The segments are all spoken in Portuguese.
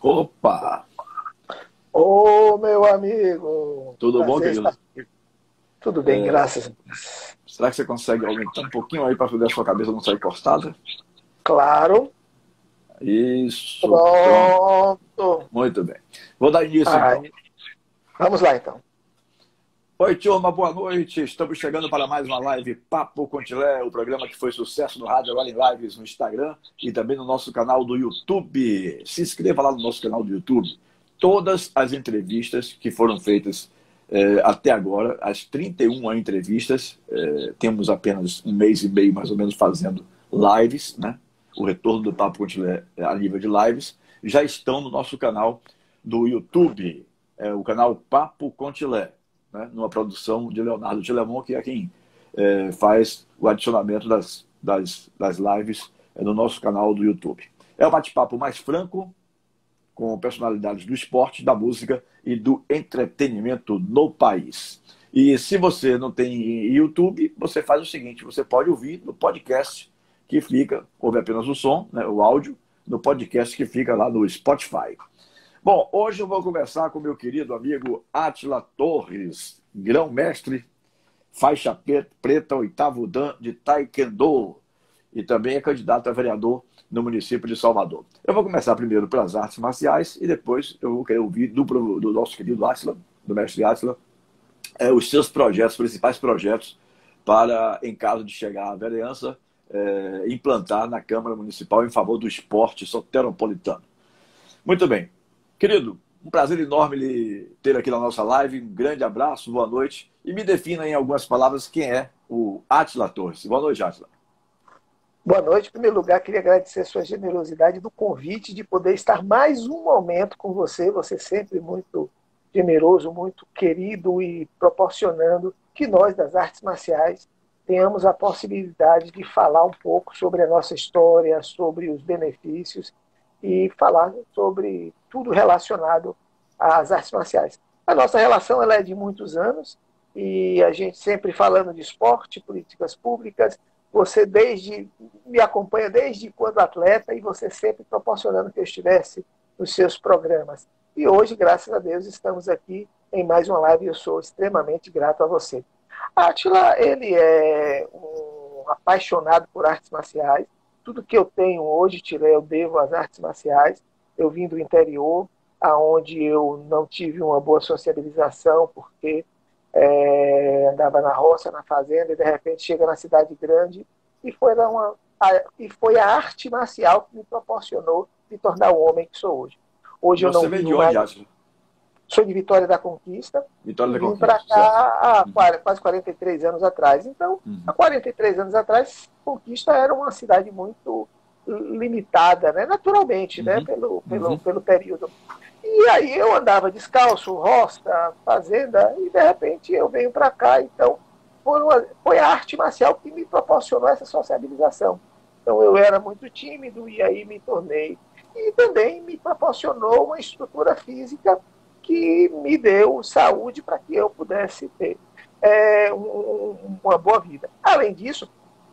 Opa! Ô, meu amigo! Tudo bom, querido? Tudo bem, é... graças a Deus. Será que você consegue aumentar um pouquinho aí para poder a sua cabeça não sair postada? Claro. Isso. Pronto. Muito bem. Vou dar início, então. Vamos lá, então. Oi, turma, boa noite. Estamos chegando para mais uma live Papo Contilé, o programa que foi sucesso no rádio, em lives no Instagram e também no nosso canal do YouTube. Se inscreva lá no nosso canal do YouTube. Todas as entrevistas que foram feitas eh, até agora, as 31 entrevistas, eh, temos apenas um mês e meio mais ou menos fazendo lives, né? O retorno do Papo Contilé a nível de lives, já estão no nosso canal do YouTube, é, o canal Papo Contilé né, numa produção de Leonardo Tilemon, que é quem é, faz o adicionamento das, das, das lives é, no nosso canal do YouTube. É um bate-papo mais franco, com personalidades do esporte, da música e do entretenimento no país. E se você não tem YouTube, você faz o seguinte: você pode ouvir no podcast que fica, ouve apenas o som, né, o áudio, no podcast que fica lá no Spotify. Bom, hoje eu vou conversar com meu querido amigo Atila Torres, grão-mestre, faixa preta, oitavo dan de Taekwondo, e também é candidato a vereador no município de Salvador. Eu vou começar primeiro pelas artes marciais e depois eu vou querer ouvir do, do nosso querido Atila, do mestre Atila, é, os seus projetos, principais projetos, para, em caso de chegar à vereança, é, implantar na Câmara Municipal em favor do esporte soteropolitano. Muito bem. Querido, um prazer enorme lhe ter aqui na nossa live. Um grande abraço, boa noite. E me defina em algumas palavras quem é o Atila Torres. Boa noite, Atila. Boa noite. Em primeiro lugar, queria agradecer a sua generosidade do convite de poder estar mais um momento com você. Você sempre muito generoso, muito querido e proporcionando que nós, das artes marciais, tenhamos a possibilidade de falar um pouco sobre a nossa história, sobre os benefícios e falar sobre tudo relacionado às artes marciais. A nossa relação ela é de muitos anos e a gente sempre falando de esporte, políticas públicas. Você desde me acompanha desde quando atleta e você sempre proporcionando que eu estivesse nos seus programas. E hoje, graças a Deus, estamos aqui em mais uma live e eu sou extremamente grato a você. Atila, ele é um apaixonado por artes marciais tudo que eu tenho hoje, Tirei, eu devo às artes marciais. Eu vim do interior, aonde eu não tive uma boa sociabilização, porque é, andava na roça, na fazenda, e de repente chega na cidade grande, e foi, uma, a, e foi a arte marcial que me proporcionou me tornar o homem que sou hoje. Hoje Você eu não vem de onde, mais... Sou de Vitória da Conquista. Vitória da vim Conquista. para cá há uhum. quase 43 anos atrás. Então, uhum. há 43 anos atrás, Conquista era uma cidade muito limitada, né? naturalmente, né? uhum. né? pelo, pelo, uhum. pelo período. E aí eu andava descalço, roça, fazenda, e de repente eu venho para cá. Então, foi, uma, foi a arte marcial que me proporcionou essa sociabilização. Então, eu era muito tímido e aí me tornei. E também me proporcionou uma estrutura física que me deu saúde para que eu pudesse ter é, um, uma boa vida. Além disso,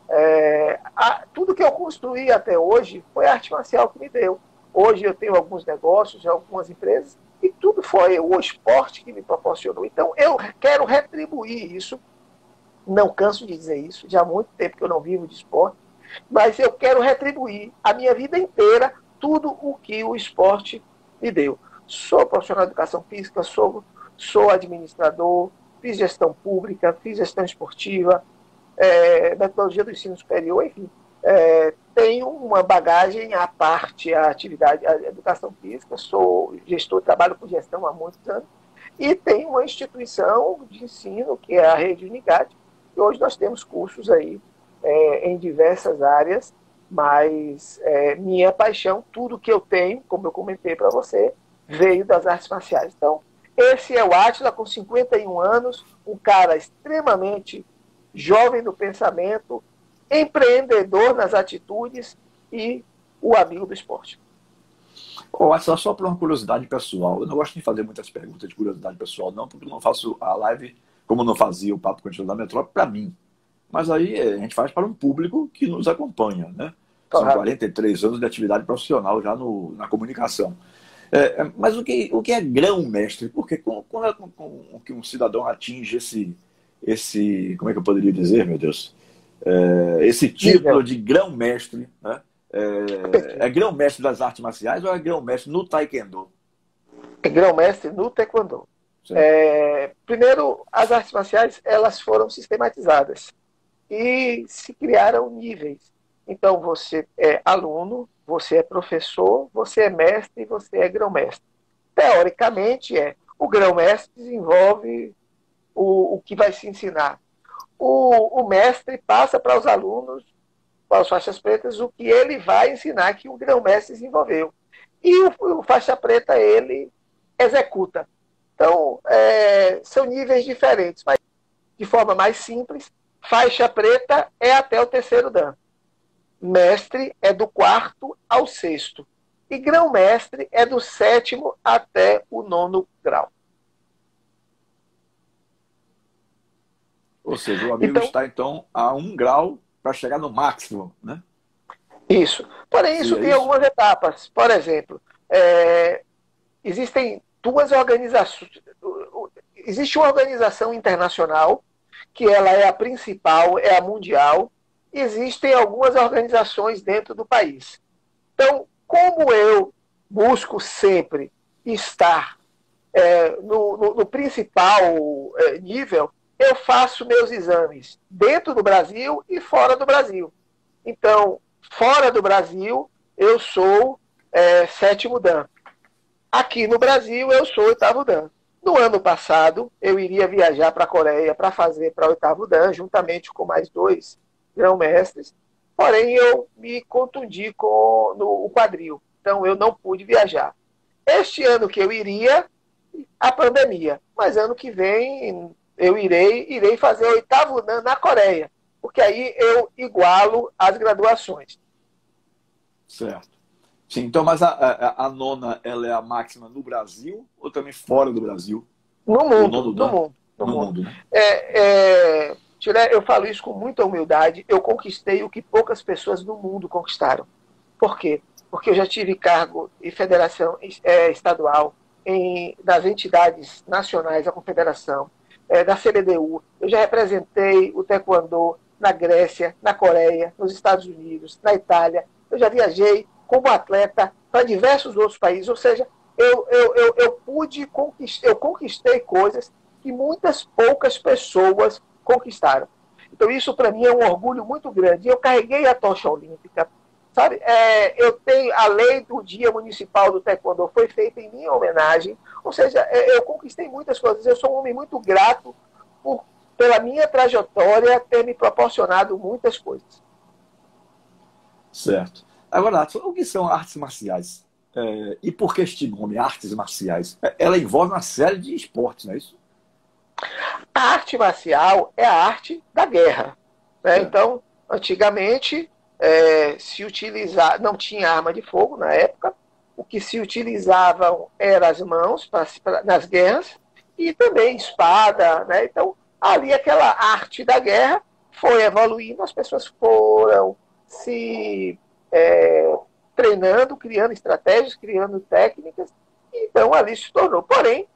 é, a, tudo que eu construí até hoje foi a arte marcial que me deu. Hoje eu tenho alguns negócios, algumas empresas, e tudo foi o esporte que me proporcionou. Então eu quero retribuir isso. Não canso de dizer isso, já há muito tempo que eu não vivo de esporte, mas eu quero retribuir a minha vida inteira tudo o que o esporte me deu. Sou profissional de educação física, sou, sou administrador, fiz gestão pública, fiz gestão esportiva, é, metodologia do ensino superior, enfim. É, tenho uma bagagem à parte, a atividade, a educação física, sou gestor, trabalho com gestão há muitos anos, e tenho uma instituição de ensino, que é a Rede Unigade, e hoje nós temos cursos aí é, em diversas áreas, mas é, minha paixão, tudo que eu tenho, como eu comentei para você, veio das artes marciais. Então, esse é o Átila, com 51 anos, um cara extremamente jovem no pensamento, empreendedor nas atitudes e o amigo do esporte. Oh, essa só por uma curiosidade pessoal. Eu não gosto de fazer muitas perguntas de curiosidade pessoal, não, porque eu não faço a live como não fazia o Papo Contínuo da Metrópole para mim. Mas aí a gente faz para um público que nos acompanha, né? São 43 anos de atividade profissional já no, na comunicação. É, é, mas o que, o que é grão-mestre? Porque quando que um cidadão atinge esse, esse, como é que eu poderia dizer, meu Deus? É, esse título de grão-mestre, né? É, é grão-mestre das artes marciais ou é grão-mestre no taekwondo? É grão-mestre no taekwondo. É, primeiro, as artes marciais elas foram sistematizadas e se criaram níveis. Então, você é aluno, você é professor, você é mestre você é grão-mestre. Teoricamente, é. O grão-mestre desenvolve o, o que vai se ensinar. O, o mestre passa para os alunos, para os faixas pretas, o que ele vai ensinar que o grão-mestre desenvolveu. E o, o faixa preta, ele executa. Então, é, são níveis diferentes, mas de forma mais simples, faixa preta é até o terceiro dan. Mestre é do quarto ao sexto. E grão-mestre é do sétimo até o nono grau. Ou seja, o amigo então, está então a um grau para chegar no máximo, né? Isso. Porém, isso e tem é isso? algumas etapas. Por exemplo, é, existem duas organizações. Existe uma organização internacional, que ela é a principal, é a mundial. Existem algumas organizações dentro do país. Então, como eu busco sempre estar é, no, no, no, principal é, nível, eu faço meus exames dentro do Brasil e fora do Brasil. Então, fora do Brasil, eu sou é, sétimo Dan. Aqui no Brasil, eu sou oitavo Dan. No ano passado, eu iria viajar para a Coreia para fazer para oitavo Dan, juntamente com mais dois grão-mestres. Porém, eu me contundi com no, o quadril. Então, eu não pude viajar. Este ano que eu iria, a pandemia. Mas ano que vem, eu irei, irei fazer oitavo Dan na Coreia. Porque aí eu igualo as graduações. Certo. Sim, então, mas a, a, a, nona ela é a máxima no Brasil ou também fora do Brasil? No mundo. No, no mundo. No, no mundo. mundo né? é, é, eu falo isso com muita humildade. Eu conquistei o que poucas pessoas no mundo conquistaram. Por quê? Porque eu já tive cargo em federação é, estadual, em, das entidades nacionais da confederação, é, da CBDU. Eu já representei o taekwondo na Grécia, na Coreia, nos Estados Unidos, na Itália. Eu já viajei como atleta para diversos outros países, ou seja, eu, eu, eu, eu pude conquistar, eu conquistei coisas que muitas poucas pessoas conquistaram. Então isso para mim é um orgulho muito grande. Eu carreguei a tocha olímpica, sabe? É, eu tenho a lei do Dia Municipal do Taekwondo foi feita em minha homenagem, ou seja, é, eu conquistei muitas coisas. Eu sou um homem muito grato por, pela minha trajetória ter me proporcionado muitas coisas. Certo. Agora, o que são artes marciais? É, e por que este nome, artes marciais? É, ela envolve uma série de esportes, não é isso? A arte marcial é a arte da guerra. Né? Então, antigamente, é, se utilizar, não tinha arma de fogo na época, o que se utilizavam eram as mãos pra, pra, nas guerras e também espada. Né? Então, ali aquela arte da guerra foi evoluindo, as pessoas foram se é, treinando, criando estratégias, criando técnicas, então ali se tornou. Porém,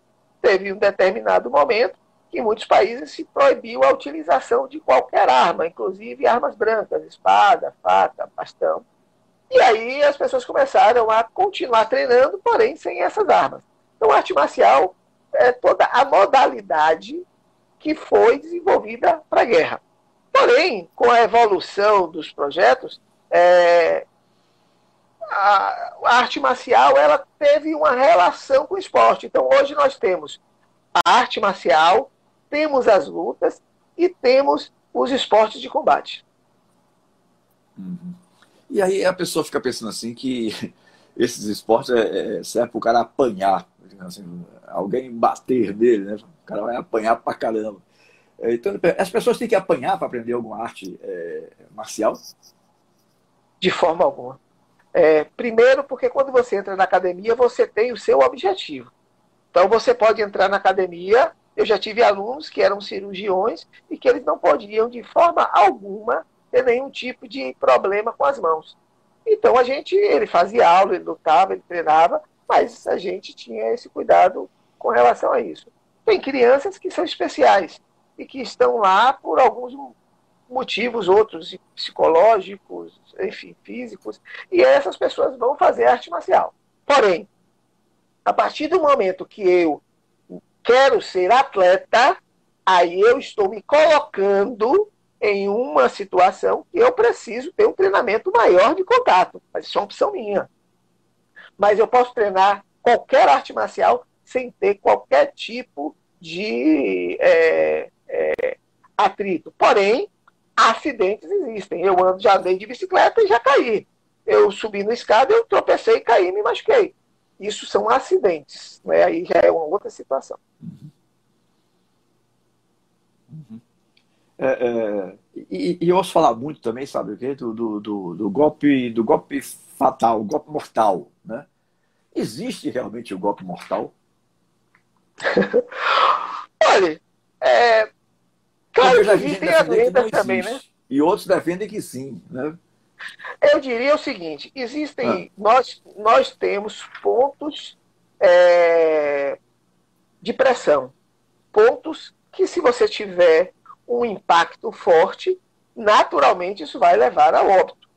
teve um determinado momento que muitos países se proibiu a utilização de qualquer arma, inclusive armas brancas, espada, faca, bastão. E aí as pessoas começaram a continuar treinando, porém sem essas armas. Então, a arte marcial é toda a modalidade que foi desenvolvida para a guerra. Porém, com a evolução dos projetos, é, a, a, arte marcial ela teve uma relação com o esporte. Então, hoje nós temos a arte marcial, temos as lutas e temos os esportes de combate. Uhum. E aí a pessoa fica pensando assim que esses esportes é, é, servem para o cara apanhar, assim, alguém bater nele, né? O cara vai apanhar pra caramba. Então, as pessoas têm que apanhar para aprender alguma arte é, marcial? De forma alguma. É, primeiro, porque quando você entra na academia, você tem o seu objetivo. Então, você pode entrar na academia. Eu já tive alunos que eram cirurgiões e que eles não podiam, de forma alguma, ter nenhum tipo de problema com as mãos. Então, a gente, ele fazia aula, ele lutava, ele treinava, mas a gente tinha esse cuidado com relação a isso. Tem crianças que são especiais e que estão lá por alguns motivos outros, psicológicos, enfim, físicos, e essas pessoas vão fazer arte marcial. Porém, a partir do momento que eu quero ser atleta, aí eu estou me colocando em uma situação que eu preciso ter um treinamento maior de contato. Mas isso é uma opção minha. Mas eu posso treinar qualquer arte marcial sem ter qualquer tipo de é, é, atrito. Porém, acidentes existem. Eu ando, já andei de bicicleta e já caí. Eu subi no escada, eu tropecei, caí e me machuquei. Isso são acidentes. Né? Aí já é uma outra situação. Uhum. Uhum. É, é, e, e, eu ouço falar muito também, sabe o quê? Do, do, do, do, golpe, do golpe fatal, golpe mortal. Né? Existe realmente o golpe mortal? Olha, é, claro que existem as lendas também, né? E outros defendem que sim, né? Eu diria o seguinte: existem, ah. nós, nós temos pontos é, de pressão, pontos que, se você tiver um impacto forte, naturalmente isso vai levar ao óbito.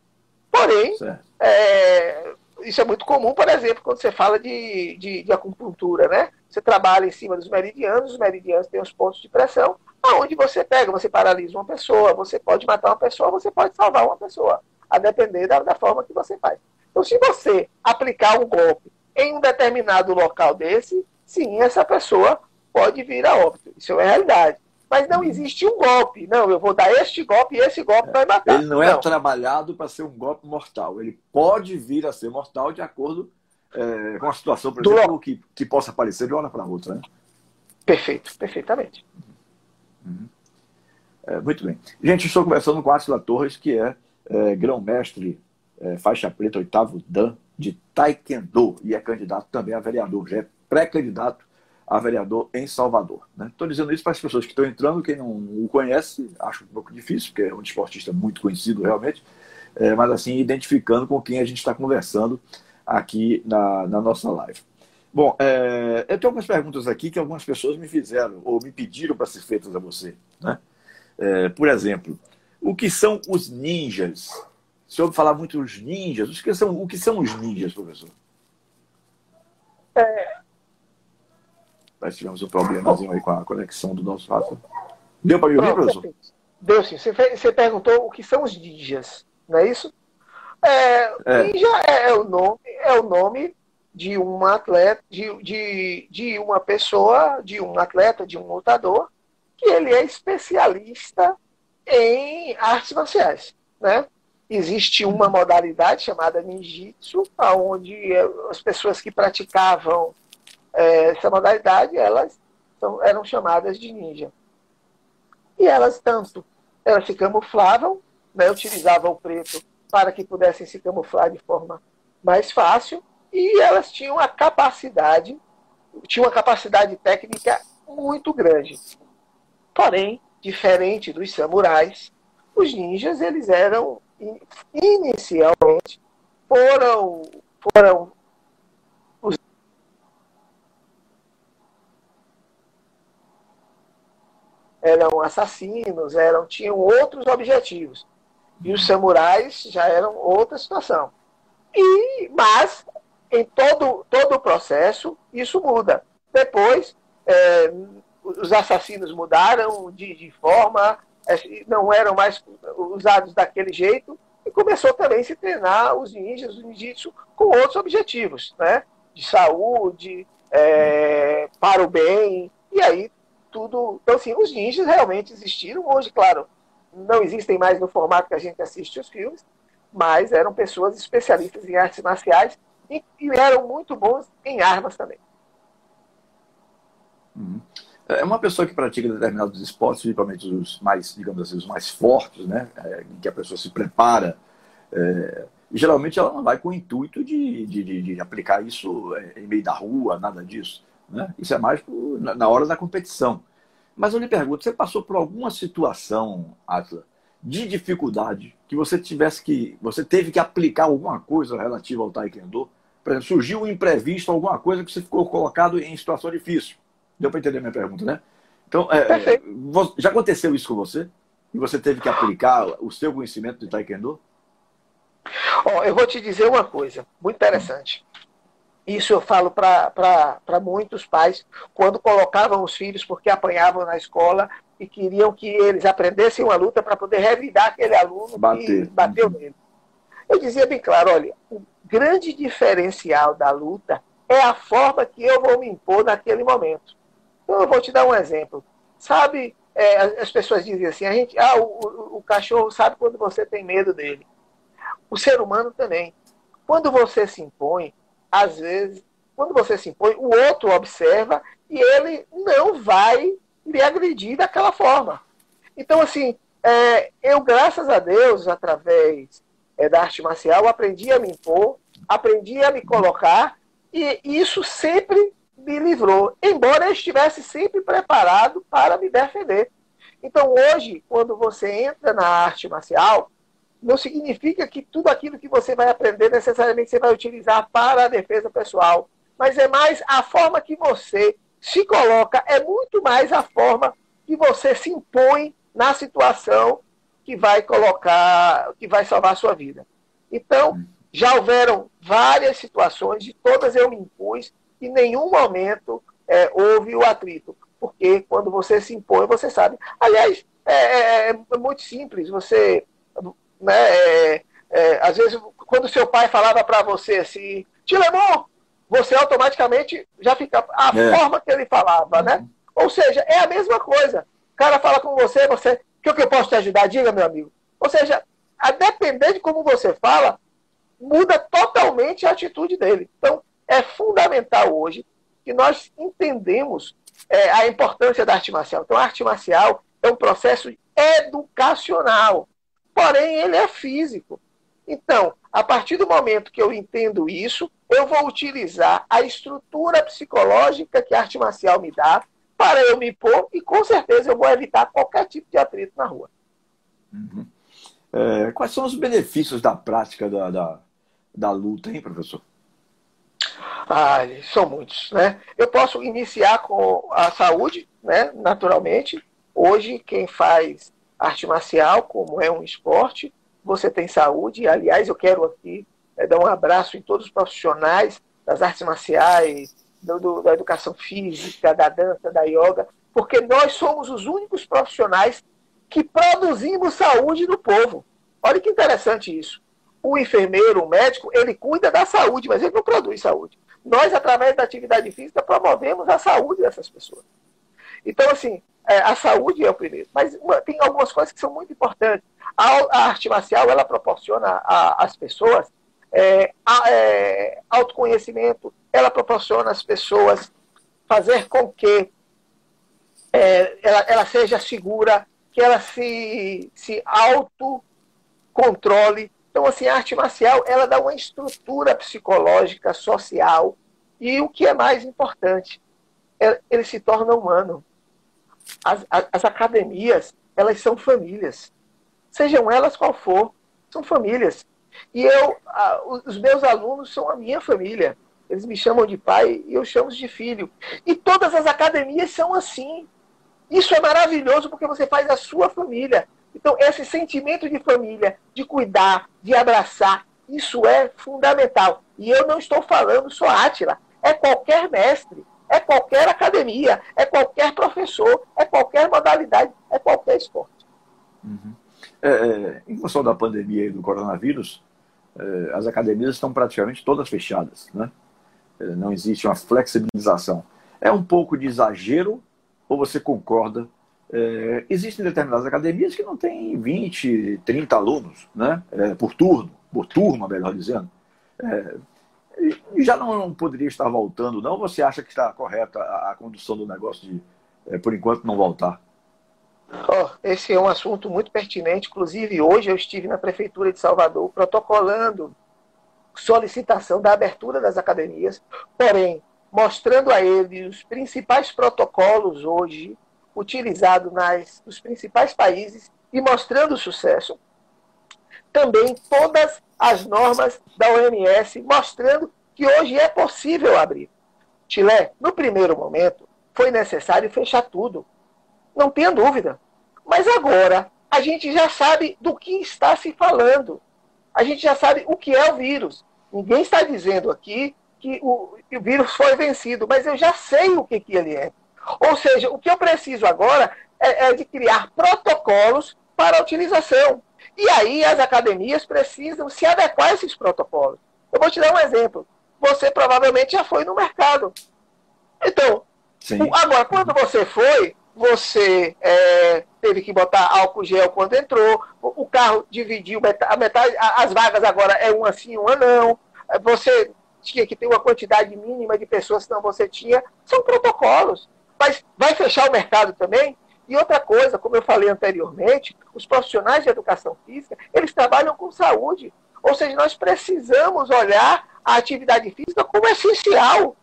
Porém, é, isso é muito comum, por exemplo, quando você fala de, de, de, acupuntura, né? Você trabalha em cima dos meridianos, os meridianos têm os pontos de pressão, aonde você pega, você paralisa uma pessoa, você pode matar uma pessoa, você pode salvar uma pessoa a depender da, da forma que você faz. Então, se você aplicar um golpe em um determinado local desse, sim, essa pessoa pode vir a óbito. Isso é realidade. Mas não existe um golpe. Não, eu vou dar este golpe e esse golpe vai matar. Ele não é trabalhado para ser um golpe mortal. Ele pode vir a ser mortal de acordo é, com a situação, por Do exemplo, que, que possa aparecer de uma hora para outra. Né? Perfeito, perfeitamente. Uhum. É, muito bem. Gente, estou conversando com Átila Torres, que é é, grão-mestre, é, faixa preta, oitavo Dan, de Taekwondo, e é candidato também a vereador, já é pré-candidato a vereador em Salvador. Estou né? dizendo isso para as pessoas que estão entrando, quem não o conhece, acho um pouco difícil, porque é um esportista muito conhecido realmente, é, mas assim, identificando com quem a gente está conversando aqui na, na nossa live. Bom, é, eu tenho algumas perguntas aqui que algumas pessoas me fizeram ou me pediram para ser feitas a você. Né? É, por exemplo, o que são os ninjas? Se ouve falar muito dos ninjas. O que são, o que são os ninjas, professor? É... Nós tivemos um problemazinho aí com a conexão do nosso rato. Deu para me ouvir, professor? Deu sim. Você, você perguntou o que são os ninjas, não é isso? É, é. Ninja é, é, o nome, é o nome de um atleta, de, de, de uma pessoa, de um atleta, de um lutador, que ele é especialista em artes marciais. Né? Existe uma modalidade chamada ninjitsu, onde as pessoas que praticavam é, essa modalidade elas eram chamadas de ninja. E elas tanto elas se camuflavam, né, utilizavam o preto para que pudessem se camuflar de forma mais fácil, e elas tinham a capacidade, tinham uma capacidade técnica muito grande. Porém, diferente dos samurais, os ninjas eles eram inicialmente foram foram os eram assassinos, eram tinham outros objetivos. E os samurais já eram outra situação. E mas em todo todo o processo isso muda. Depois é, os assassinos mudaram de, de forma, é, não eram mais usados daquele jeito, e começou também a se treinar os ninjas, o ninjitsu, com outros objetivos, né? De saúde, é, para o bem, e aí tudo. Então, assim, os ninjas realmente existiram. Hoje, claro, não existem mais no formato que a gente assiste os filmes, mas eram pessoas especialistas em artes marciais e, e eram muito bons em armas também. Uhum. É uma pessoa que pratica determinados esportes, principalmente os mais, digamos assim, os mais fortes, né? É, em que a pessoa se prepara. É, geralmente ela não vai com o intuito de, de, de, aplicar isso é, em meio da rua, nada disso. Né? Isso é mais por, na hora da competição. Mas eu lhe pergunto, você passou por alguma situação, Atla, de dificuldade que você tivesse que. Você teve que aplicar alguma coisa relativa ao Taekwondo Por exemplo, surgiu um imprevisto, alguma coisa que você ficou colocado em situação difícil. Deu para entender minha pergunta, né? Então, é, é já aconteceu isso com você? E você teve que aplicar o seu conhecimento de Taekwondo? Oh, eu vou te dizer uma coisa muito interessante. Isso eu falo para muitos pais quando colocavam os filhos porque apanhavam na escola e queriam que eles aprendessem uma luta para poder revidar aquele aluno Bater. que bateu nele. Eu dizia bem claro, olha, o grande diferencial da luta é a forma que eu vou me impor naquele momento. Então eu vou te dar um exemplo. Sabe, é, as pessoas dizem assim, a gente, ah, o, o, cachorro sabe quando você tem medo dele. O ser humano também. Quando você se impõe, às vezes, quando você se impõe, o outro observa e ele não vai lhe agredir daquela forma. Então, assim, é, eu, graças a Deus, através é, da arte marcial, aprendi a me impor, aprendi a me colocar, e isso sempre me livrou, embora eu estivesse sempre preparado para me defender. Então, hoje, quando você entra na arte marcial, não significa que tudo aquilo que você vai aprender necessariamente você vai utilizar para a defesa pessoal. Mas é mais a forma que você se coloca, é muito mais a forma que você se impõe na situação que vai colocar, que vai salvar a sua vida. Então, já houveram várias situações, de todas eu me impus, em nenhum momento é, houve o atrito. Porque quando você se impõe, você sabe. Aliás, é, é, é muito simples. Você né? É, é, às vezes, quando seu pai falava para você assim, te levou, você automaticamente já fica. A é. forma que ele falava, né? Uhum. Ou seja, é a mesma coisa. O cara fala com você, você. O que, que eu posso te ajudar? Diga, meu amigo. Ou seja, a depender de como você fala, muda totalmente a atitude dele. Então, é fundamental hoje que nós entendemos é, a importância da arte marcial. Então, a arte marcial é um processo educacional porém ele é físico. Então, a partir do momento que eu entendo isso, eu vou utilizar a estrutura psicológica que a arte marcial me dá para eu me pôr e com certeza eu vou evitar qualquer tipo de atrito na rua. Uhum. É, quais são os benefícios da prática da, da, da luta, hein, professor? Ah, são muitos, né? Eu posso iniciar com a saúde, né? Naturalmente. Hoje, quem faz arte marcial, como é um esporte, você tem saúde. Aliás, eu quero aqui é, dar um abraço em todos os profissionais das artes marciais, do, do, da educação física, da dança, da yoga, porque nós somos os únicos profissionais que produzimos saúde no povo. Olha que interessante isso. O enfermeiro, o médico, ele cuida da saúde, mas ele não produz saúde. Nós, através da atividade física, promovemos a saúde dessas pessoas. Então, assim, é, a saúde é o primeiro. Mas tem algumas coisas que são muito importantes. A, arte marcial, ela proporciona às pessoas é, é, autoconhecimento, ela proporciona às pessoas fazer com que é, ela, ela seja segura, que ela se, se autocontrole. Então, assim, a arte marcial, ela dá uma estrutura psicológica, social, e o que é mais importante, é, ele se torna humano as, as academias, elas são famílias. Sejam elas qual for, são famílias. E eu, os meus alunos são a minha família. Eles me chamam de pai e eu chamo de filho. E todas as academias são assim. Isso é maravilhoso porque você faz a sua família. Então, esse sentimento de família, de cuidar, de abraçar, isso é fundamental. E eu não estou falando só Átila, é qualquer mestre é qualquer academia, é qualquer professor, é qualquer modalidade, é qualquer esporte. Uhum. É, é, em função da pandemia e do coronavírus, é, as academias estão praticamente todas fechadas. Né? É, não existe uma flexibilização. É um pouco de exagero ou você concorda? É, existem determinadas academias que não têm 20, 30 alunos né? É, por turno, por turma, melhor dizendo. É, já não, poderia estar voltando, não? Você acha que está correta a, condução do negócio de, por enquanto, não voltar? Oh, esse é um assunto muito pertinente. Inclusive, hoje eu estive na Prefeitura de Salvador protocolando solicitação da abertura das academias, porém, mostrando a ele os principais protocolos hoje utilizados nas, nos principais países e mostrando sucesso. Também todas as normas da OMS, mostrando que hoje é possível abrir. Chile, no primeiro momento, foi necessário fechar tudo. Não tenha dúvida. Mas agora, a gente já sabe do que está se falando. A gente já sabe o que é o vírus. Ninguém está dizendo aqui que o, que o vírus foi vencido, mas eu já sei o que, que ele é. Ou seja, o que eu preciso agora é, é de criar protocolos para a utilização. E aí as academias precisam se adequar a esses protocolos. Eu vou te dar um exemplo. Você provavelmente já foi no mercado. Então, Sim. agora, quando você foi, você é, teve que botar álcool gel quando entrou, o carro dividiu a metade, as vagas agora é uma sim, uma não. Você tinha que ter uma quantidade mínima de pessoas, senão você tinha. São protocolos. Mas vai fechar o mercado também? E outra coisa, como eu falei anteriormente, os profissionais de educação física, eles trabalham com saúde. Ou seja, nós precisamos olhar a atividade física como essencial.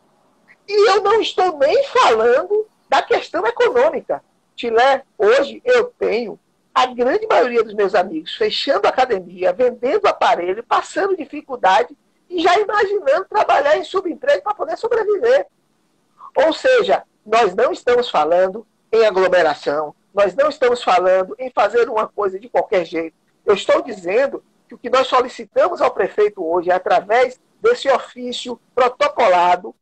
E eu não estou nem falando da questão econômica. Tilé, hoje eu tenho a grande maioria dos meus amigos fechando academia, vendendo aparelho, passando dificuldade e já imaginando trabalhar em subemprego para poder sobreviver. Ou seja, nós não estamos falando em aglomeração, nós não estamos falando em fazer uma coisa de qualquer jeito. Eu estou dizendo que o que nós solicitamos ao prefeito hoje, através desse ofício protocolado,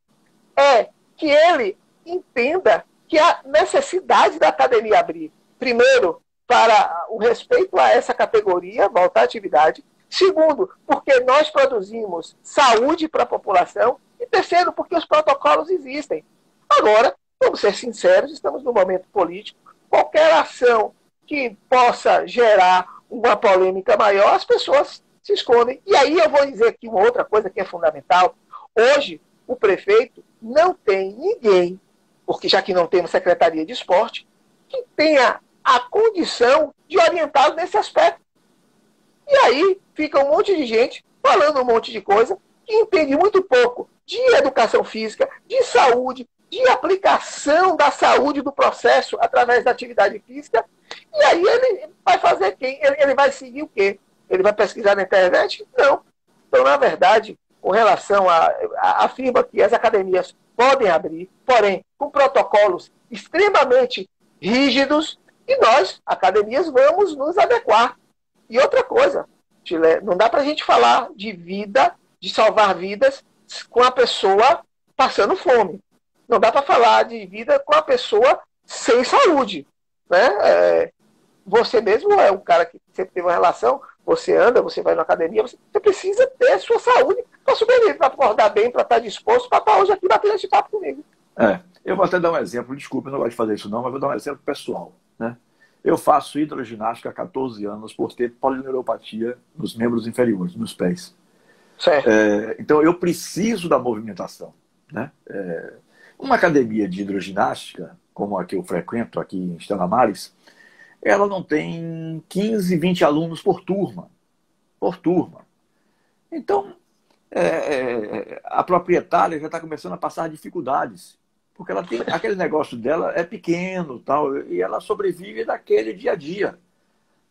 é que ele entenda que a necessidade da academia abrir, primeiro, para o respeito a essa categoria, voltar à atividade, segundo, porque nós produzimos saúde para a população, e terceiro, porque os protocolos existem. Agora, vamos ser sinceros, estamos num momento político, qualquer ação que possa gerar uma polêmica maior, as pessoas se escondem. E aí eu vou dizer aqui uma outra coisa que é fundamental. Hoje, o prefeito não tem ninguém, porque já que não temos secretaria de esporte, que tenha a condição de orientá-lo nesse aspecto. E aí fica um monte de gente falando um monte de coisa que entende muito pouco de educação física, de saúde, de aplicação da saúde do processo através da atividade física. E aí ele vai fazer quem? Ele, ele vai seguir o quê? Ele vai pesquisar na internet? Não. Então, na verdade, com relação a, a, afirma que as academias podem abrir, porém com protocolos extremamente rígidos e nós, academias, vamos nos adequar. E outra coisa, Chile, não dá para a gente falar de vida, de salvar vidas com a pessoa passando fome. Não dá para falar de vida com a pessoa sem saúde. Né? É, você mesmo é um cara que sempre teve uma relação, você anda, você vai na academia, você, você precisa ter sua saúde para sobreviver, para acordar bem, para estar disposto, para estar hoje aqui batendo esse papo comigo. É, eu vou até dar um exemplo, desculpe, eu não gosto de fazer isso não, mas vou dar um exemplo pessoal. Né? Eu faço hidroginástica há 14 anos por ter polineuropatia nos membros inferiores, nos pés. É, então eu preciso da movimentação. Né? É, uma academia de hidroginástica, como a que eu frequento aqui em Estela Mares, ela não tem 15, 20 alunos por turma. Por turma. Então, é, é, a proprietária já está começando a passar dificuldades. Porque ela tem aquele negócio dela é pequeno tal, e ela sobrevive daquele dia a dia.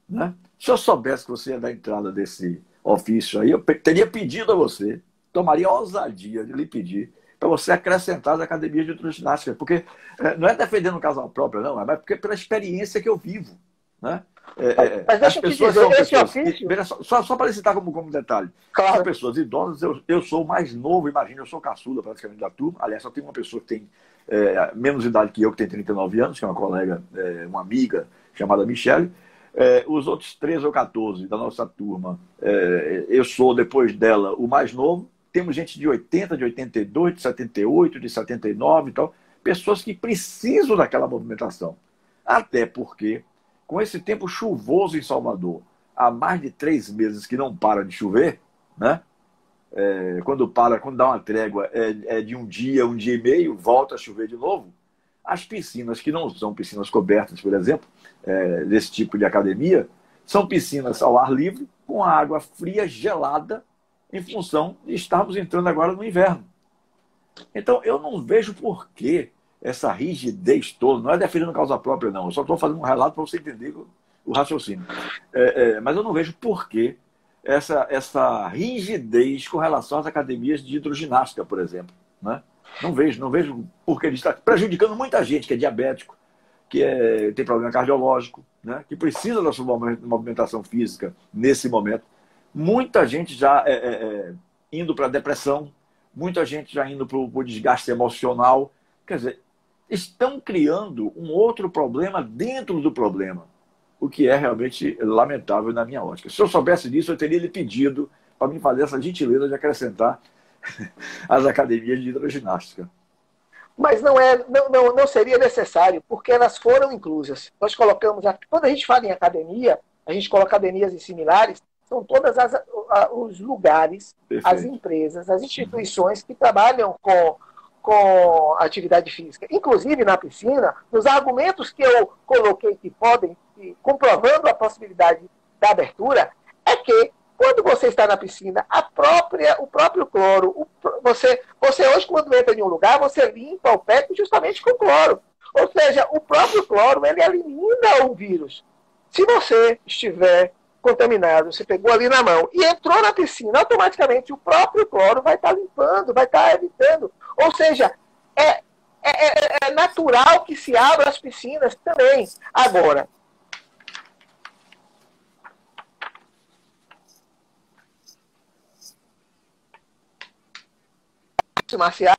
Né? Se eu soubesse que você ia dar entrada desse ofício aí, eu teria pedido a você, tomaria ousadia de lhe pedir para você acrescentar as academias de hidroginástica. Porque é, não é defendendo o casal próprio, não, é mas porque pela experiência que eu vivo. Né? É, é mas deixa as pessoas dizer, esse pessoas, ofício... só, só, só para citar como, como detalhe. Claro. São pessoas idosas, eu, eu sou o mais novo, imagina, eu sou caçula praticamente da turma. Aliás, só tem uma pessoa que tem é, menos idade que eu, que tem 39 anos, que é uma colega, é, uma amiga chamada Michele. É, os outros 13 ou 14 da nossa turma, é, eu sou, depois dela, o mais novo. Temos gente de 80, de 82, de 78, de 79 e tal. Pessoas que precisam daquela movimentação. Até porque, com esse tempo chuvoso em Salvador, há mais de três meses que não para de chover, né? é, quando para, quando dá uma trégua, é, é, de um dia, um dia e meio, volta a chover de novo. As piscinas que não são piscinas cobertas, por exemplo, é, desse tipo de academia, são piscinas ao ar livre, com água fria, gelada, em função de estarmos entrando agora no inverno. Então, eu não vejo por que essa rigidez toda, não é defendendo causa própria, não, eu só estou fazendo um relato para você entender o, raciocínio. É, é, mas eu não vejo por que essa, essa rigidez com relação às academias de hidroginástica, por exemplo. Né? Não vejo, não vejo porque ele está prejudicando muita gente que é diabético, que é, tem problema cardiológico, né? que precisa da sua movimentação física nesse momento. Muita gente já é, é, é indo para a depressão, muita gente já indo para o desgaste emocional. Quer dizer, estão criando um outro problema dentro do problema, o que é realmente lamentável na minha ótica. Se eu soubesse disso, eu teria lhe pedido para me fazer essa gentileza de acrescentar as academias de hidroginástica. Mas não, é, não, não, não seria necessário, porque elas foram inclusas. Nós colocamos, quando a gente fala em academia, a gente coloca academias similares, são todos os lugares, Perfeito. as empresas, as instituições que trabalham com, com atividade física. Inclusive na piscina, nos argumentos que eu coloquei que podem, comprovando a possibilidade da abertura, é que quando você está na piscina, a própria, o próprio cloro, o, você, você hoje, quando entra em um lugar, você limpa o pé justamente com cloro. Ou seja, o próprio cloro, ele elimina o vírus. Se você estiver contaminado, você pegou ali na mão e entrou na piscina, automaticamente o próprio cloro vai estar limpando, vai estar evitando. Ou seja, é, é, é, é natural que se abra as piscinas também. Agora, marciais,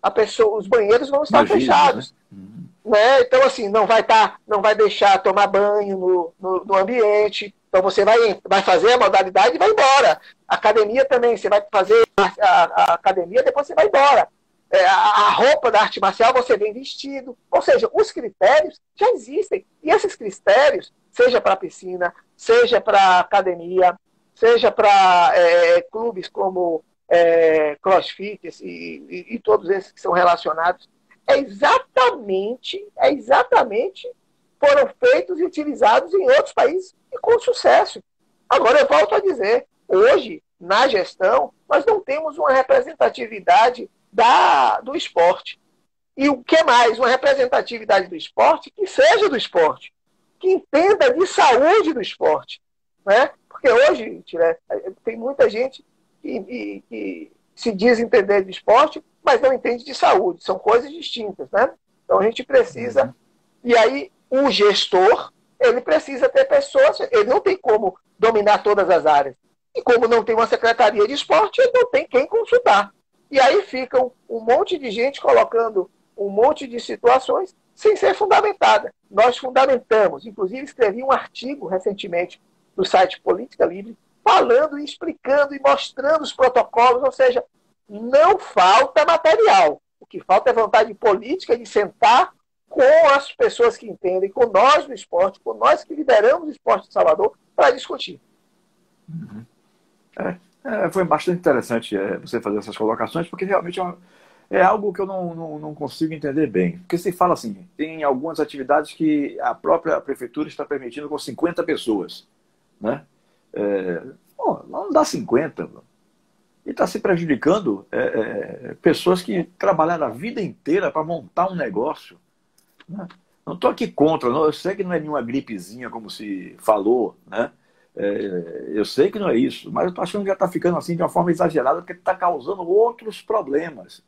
a pessoa, os banheiros vão estar Imagina, fechados. Né? Né? Então, assim, não vai estar, tá, não vai deixar tomar banho no, no, no, ambiente. Então você vai, vai fazer a modalidade e vai embora. Academia também, você vai fazer a, a, academia, depois você vai embora. É, a, a roupa da arte marcial você vem vestido. Ou seja, os critérios já existem. E esses critérios, seja para piscina, seja para academia, seja para é, clubes como é, crossfit e, e, e, todos esses que são relacionados, é exatamente, é exatamente foram feitos e utilizados em outros países e com sucesso. Agora eu volto a dizer, hoje, na gestão, nós não temos uma representatividade da, do esporte. E o que mais? Uma representatividade do esporte que seja do esporte, que entenda de saúde do esporte. Né? Porque hoje, né, tem muita gente que, que se diz entender de esporte, mas não entende de saúde. São coisas distintas, né? Então a gente precisa. Uhum. E aí o gestor, ele precisa ter pessoas, ele não tem como dominar todas as áreas. E como não tem uma secretaria de esporte, ele não tem quem consultar. E aí ficam um monte de gente colocando um monte de situações sem ser fundamentada. Nós fundamentamos, inclusive escrevi um artigo recentemente no site Política Livre, falando e explicando e mostrando os protocolos, ou seja, não falta material. O que falta é vontade política de sentar com as pessoas que entendem, com nós do esporte, com nós que lideramos o esporte de Salvador, para discutir. Uhum. É, é, foi bastante interessante é, você fazer essas colocações, porque realmente é, uma, é algo que eu não, não, não, consigo entender bem. Porque se fala assim, tem algumas atividades que a própria prefeitura está permitindo com 50 pessoas. Né? É, não dá 50. E está se prejudicando é, pessoas que trabalharam a vida inteira para montar um negócio. Né? Não estou aqui contra, não, eu sei que não é nenhuma gripezinha, como se falou, né? É, eu sei que não é isso, mas eu estou achando que já está ficando assim de uma forma exagerada, porque está causando outros problemas.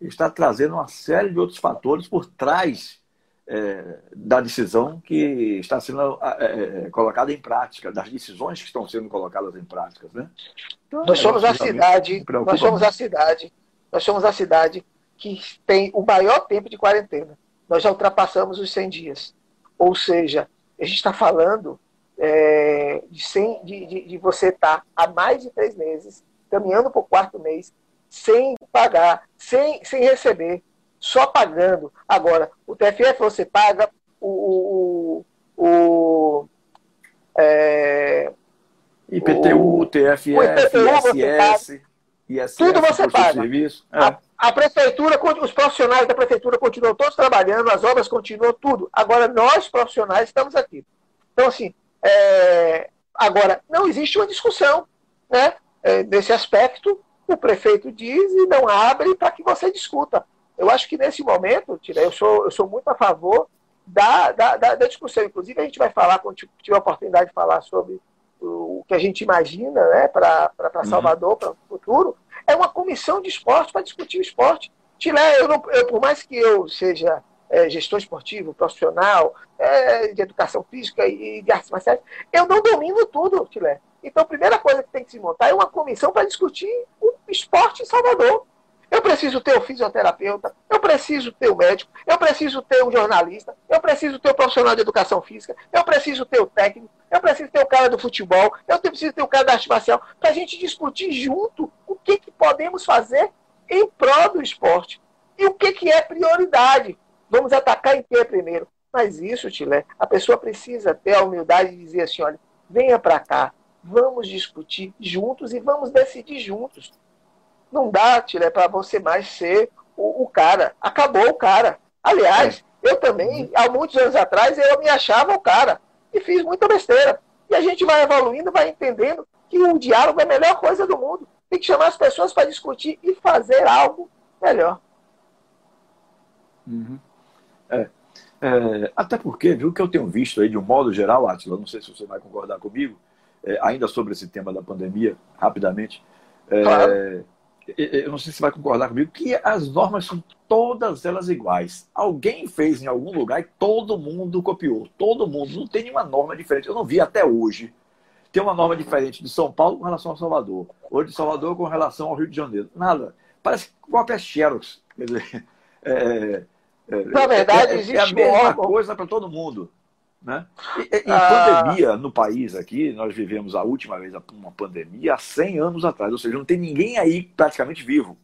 Está trazendo uma série de outros fatores por trás é, da decisão que está sendo é, é, colocada em prática, das decisões que estão sendo colocadas em prática. Né? Então, nós somos a cidade, nós somos a cidade, nós somos a cidade que tem o maior tempo de quarentena. Nós já ultrapassamos os 100 dias. Ou seja, a gente está falando é, de, 100, de, de, de, você estar tá há mais de três meses, caminhando para o quarto mês, sem pagar, sem, sem receber só pagando. Agora, o TFF você paga o. o, o é, IPTU, o, TFF, o IPTU ISS, ISS, tudo você paga. Serviço. É. A, a, prefeitura, os profissionais da prefeitura continuam todos trabalhando, as obras continuam, tudo. Agora, nós profissionais estamos aqui. Então, assim, é, agora, não existe uma discussão né, é, nesse aspecto. O prefeito diz e não abre para que você discuta. Eu acho que nesse momento, Tira, eu sou, eu sou muito a favor da, da, da, da, discussão. Inclusive, a gente vai falar, quando tiver a oportunidade de falar sobre o que a gente imagina né, para uhum. Salvador, para o futuro, é uma comissão de esporte para discutir o esporte. Tilé, eu, não, eu, por mais que eu seja é, gestor esportivo, profissional, é, de educação física e de artes marciais, eu não domino tudo, Tilé. Então, a primeira coisa que tem que se montar é uma comissão para discutir o esporte em Salvador. Eu preciso ter o fisioterapeuta, eu preciso ter o médico, eu preciso ter o jornalista, eu preciso ter o profissional de educação física, eu preciso ter o técnico, eu preciso ter o cara do futebol, eu preciso ter o cara da arte marcial, para a gente discutir junto que, que podemos fazer em prol do esporte. E o que, que é prioridade. Vamos atacar em que primeiro? Mas isso, Tilé, a pessoa precisa ter a humildade de dizer assim, olha, venha para cá, vamos discutir juntos e vamos decidir juntos. Não dá, Tilé, para você mais ser o, o, cara. Acabou o cara. Aliás, é. eu também, há muitos anos atrás, eu me achava o cara. E fiz muita besteira. E a gente vai evoluindo, vai entendendo que o diálogo é a melhor coisa do mundo. Tem que chamar as pessoas para discutir e fazer algo melhor. Uhum. É. é. até porque, viu, que eu tenho visto aí de um modo geral, Atila, não sei se você vai concordar comigo, é, ainda sobre esse tema da pandemia, rapidamente. É, claro eu não sei se vai concordar comigo, que as normas são todas elas iguais. Alguém fez em algum lugar e todo mundo copiou. Todo mundo. Não tem nenhuma norma diferente. Eu não vi até hoje. Tem uma norma diferente de São Paulo com relação a Salvador. Ou de Salvador com relação ao Rio de Janeiro. Nada. Parece cópia Xerox. Quer dizer, é, é, Na verdade, é, é a mesma coisa para todo mundo. Né? E, em ah. pandemia no país aqui, nós vivemos a última vez uma pandemia há 100 anos atrás, ou seja, não tem ninguém aí praticamente vivo.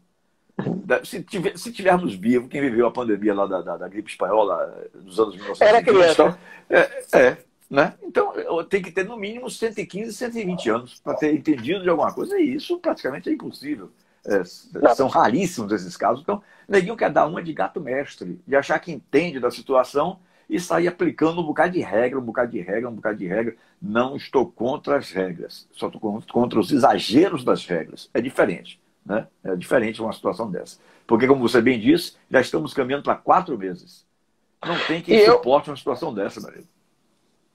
Se, tiver, se tivermos vivo, quem viveu a pandemia lá da, da, da gripe espanhola dos anos 1950, Era criança. É, é, né? Então, tem que ter no mínimo 115, 120 anos para ter entendido de alguma coisa, e isso praticamente é impossível. É, são raríssimos esses casos. Então, neguinho quer dar uma de gato mestre, de achar que entende da situação e sair aplicando um bocado de regra, um bocado de regra, um bocado de regra. Não estou contra as regras, só estou contra os exageros das regras. É diferente, né? É diferente uma situação dessa. Porque, como você bem disse, já estamos caminhando para quatro meses. Não tem quem e suporte eu... uma situação dessa, Maria.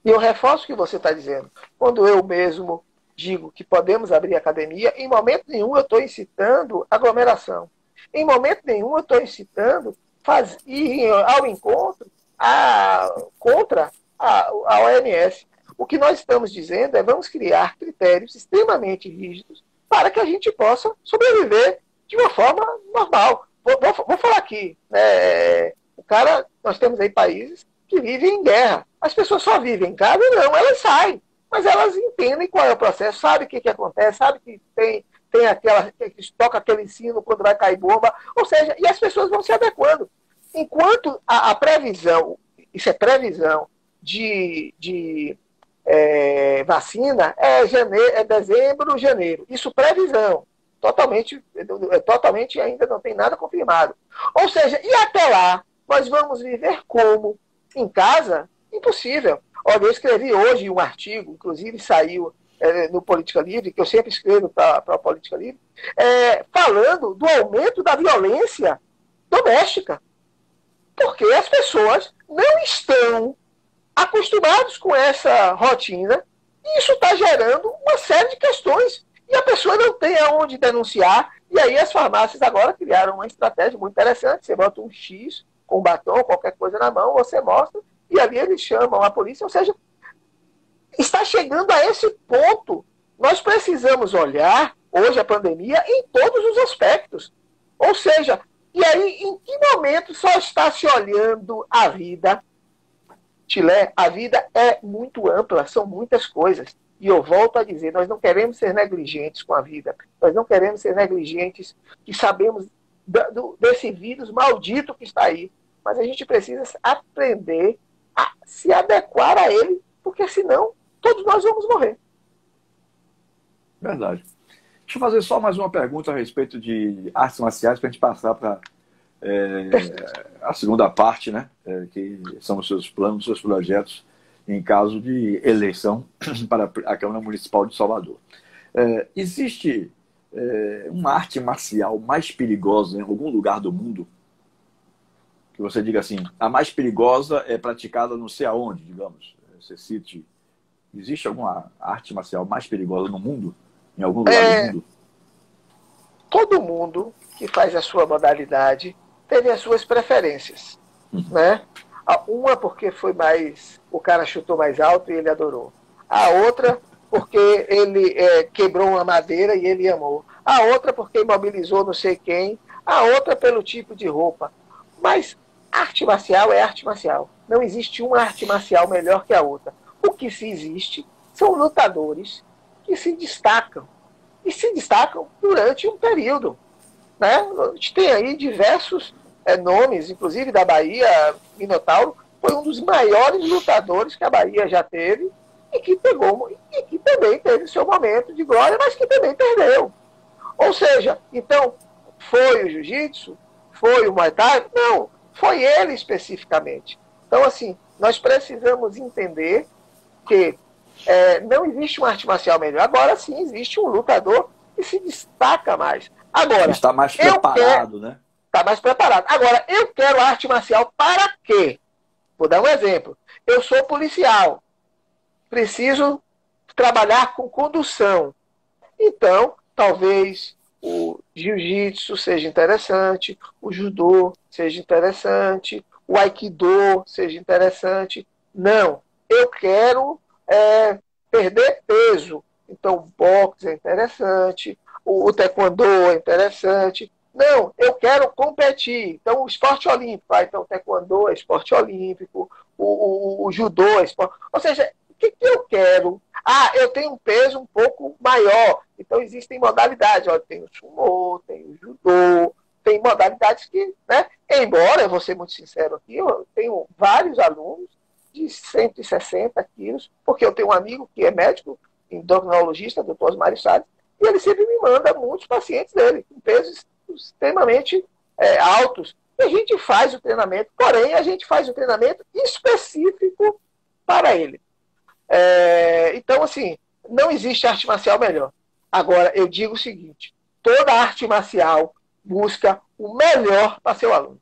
E eu reforço o que você está dizendo. Quando eu mesmo digo que podemos abrir academia, em momento nenhum eu estou incitando aglomeração. Em momento nenhum eu estou incitando faz, ir ao encontro a, contra a, a OMS. O que nós estamos dizendo é vamos criar critérios extremamente rígidos para que a gente possa sobreviver de uma forma normal. Vou, vou, vou falar aqui, né? o cara, nós temos aí países que vivem em guerra. As pessoas só vivem em casa? Não, elas saem. Mas elas entendem qual é o processo, sabem o que, que acontece, sabem que tem, tem aquela, que toca aquele ensino quando vai cair bomba. Ou seja, e as pessoas vão se adequando. Enquanto a, a previsão, isso é previsão de, de é, vacina, é, janeiro, é dezembro, janeiro. Isso previsão. Totalmente, é, totalmente ainda não tem nada confirmado. Ou seja, e até lá, nós vamos viver como? Em casa? Impossível. Olha, eu escrevi hoje um artigo, inclusive saiu é, no Política Livre, que eu sempre escrevo para a Política Livre, é, falando do aumento da violência doméstica porque as pessoas não estão acostumadas com essa rotina e isso está gerando uma série de questões. E a pessoa não tem aonde denunciar. E aí as farmácias agora criaram uma estratégia muito interessante. Você bota um X com batom, qualquer coisa na mão, você mostra, e ali eles chamam a polícia. Ou seja, está chegando a esse ponto. Nós precisamos olhar hoje a pandemia em todos os aspectos. Ou seja, e aí, em que momento só está se olhando a vida? Chile, a vida é muito ampla, são muitas coisas. E eu volto a dizer, nós não queremos ser negligentes com a vida. Nós não queremos ser negligentes que sabemos desse vírus maldito que está aí. Mas a gente precisa aprender a se adequar a ele, porque senão todos nós vamos morrer. Verdade. Deixa eu fazer só mais uma pergunta a respeito de artes marciais para a gente passar para é, a segunda parte, né? É, que são os seus planos, os seus projetos em caso de eleição para a Câmara Municipal de Salvador. É, existe é, uma arte marcial mais perigosa em algum lugar do mundo? Que você diga assim, a mais perigosa é praticada não sei aonde, digamos. Você cite Existe alguma arte marcial mais perigosa no mundo? Em algum lugar é... do mundo? Todo mundo que faz a sua modalidade teve as suas preferências. Uhum. Né? Uma porque foi mais. O cara chutou mais alto e ele adorou. A outra porque ele é, quebrou uma madeira e ele amou. A outra porque imobilizou não sei quem. A outra pelo tipo de roupa. Mas arte marcial é arte marcial. Não existe uma arte marcial melhor que a outra. O que se existe são lutadores que se destacam. E se destacam durante um período. Né? A gente tem aí diversos é, nomes, inclusive da Bahia, Minotauro, foi um dos maiores lutadores que a Bahia já teve e que pegou e que também teve seu momento de glória, mas que também perdeu. Ou seja, então, foi o jiu-jitsu? Foi o Muay Thai? Não, foi ele especificamente. Então, assim, nós precisamos entender que é, não existe uma arte marcial melhor. Agora sim existe um lutador que se destaca mais. Agora, está mais preparado, quero, né? Está mais preparado. Agora, eu quero arte marcial para quê? Vou dar um exemplo. Eu sou policial. Preciso trabalhar com condução. Então, talvez o jiu-jitsu seja interessante, o judô seja interessante, o aikido seja interessante. Não, eu quero é, perder peso. Então, boxe é interessante, o, o taekwondo é interessante. Não, eu quero competir. Então, o esporte olímpico. Ah, então, o taekwondo é esporte olímpico, o, o, o judô é esporte. Ou seja, que, que eu quero? Ah, eu tenho um peso um pouco maior. Então, existem modalidades. Ó, tem o sumo, tem o judô, tem modalidades que, né? Embora, eu vou ser muito sincero aqui, eu tenho vários alunos de 160 quilos, porque eu tenho um amigo que é médico, endocrinologista, doutor Osmar Salles, e ele sempre me manda muitos pacientes dele, com pesos extremamente é, altos. E a gente faz o treinamento, porém, a gente faz o treinamento específico para ele. É, então, assim, não existe arte marcial melhor. Agora, eu digo o seguinte: toda arte marcial busca o melhor para seu aluno.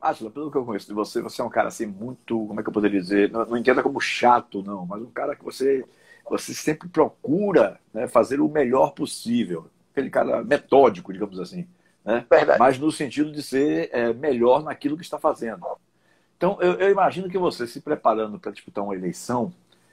Átila, pelo que eu conheço de você, você é um cara assim muito, como é que eu poderia dizer, não, não entenda como chato, não, mas um cara que você, você sempre procura né, fazer o melhor possível. Aquele cara metódico, digamos assim. Né? Verdade. Mas no sentido de ser é, melhor naquilo que está fazendo. Então, eu, eu imagino que você, se preparando para disputar uma eleição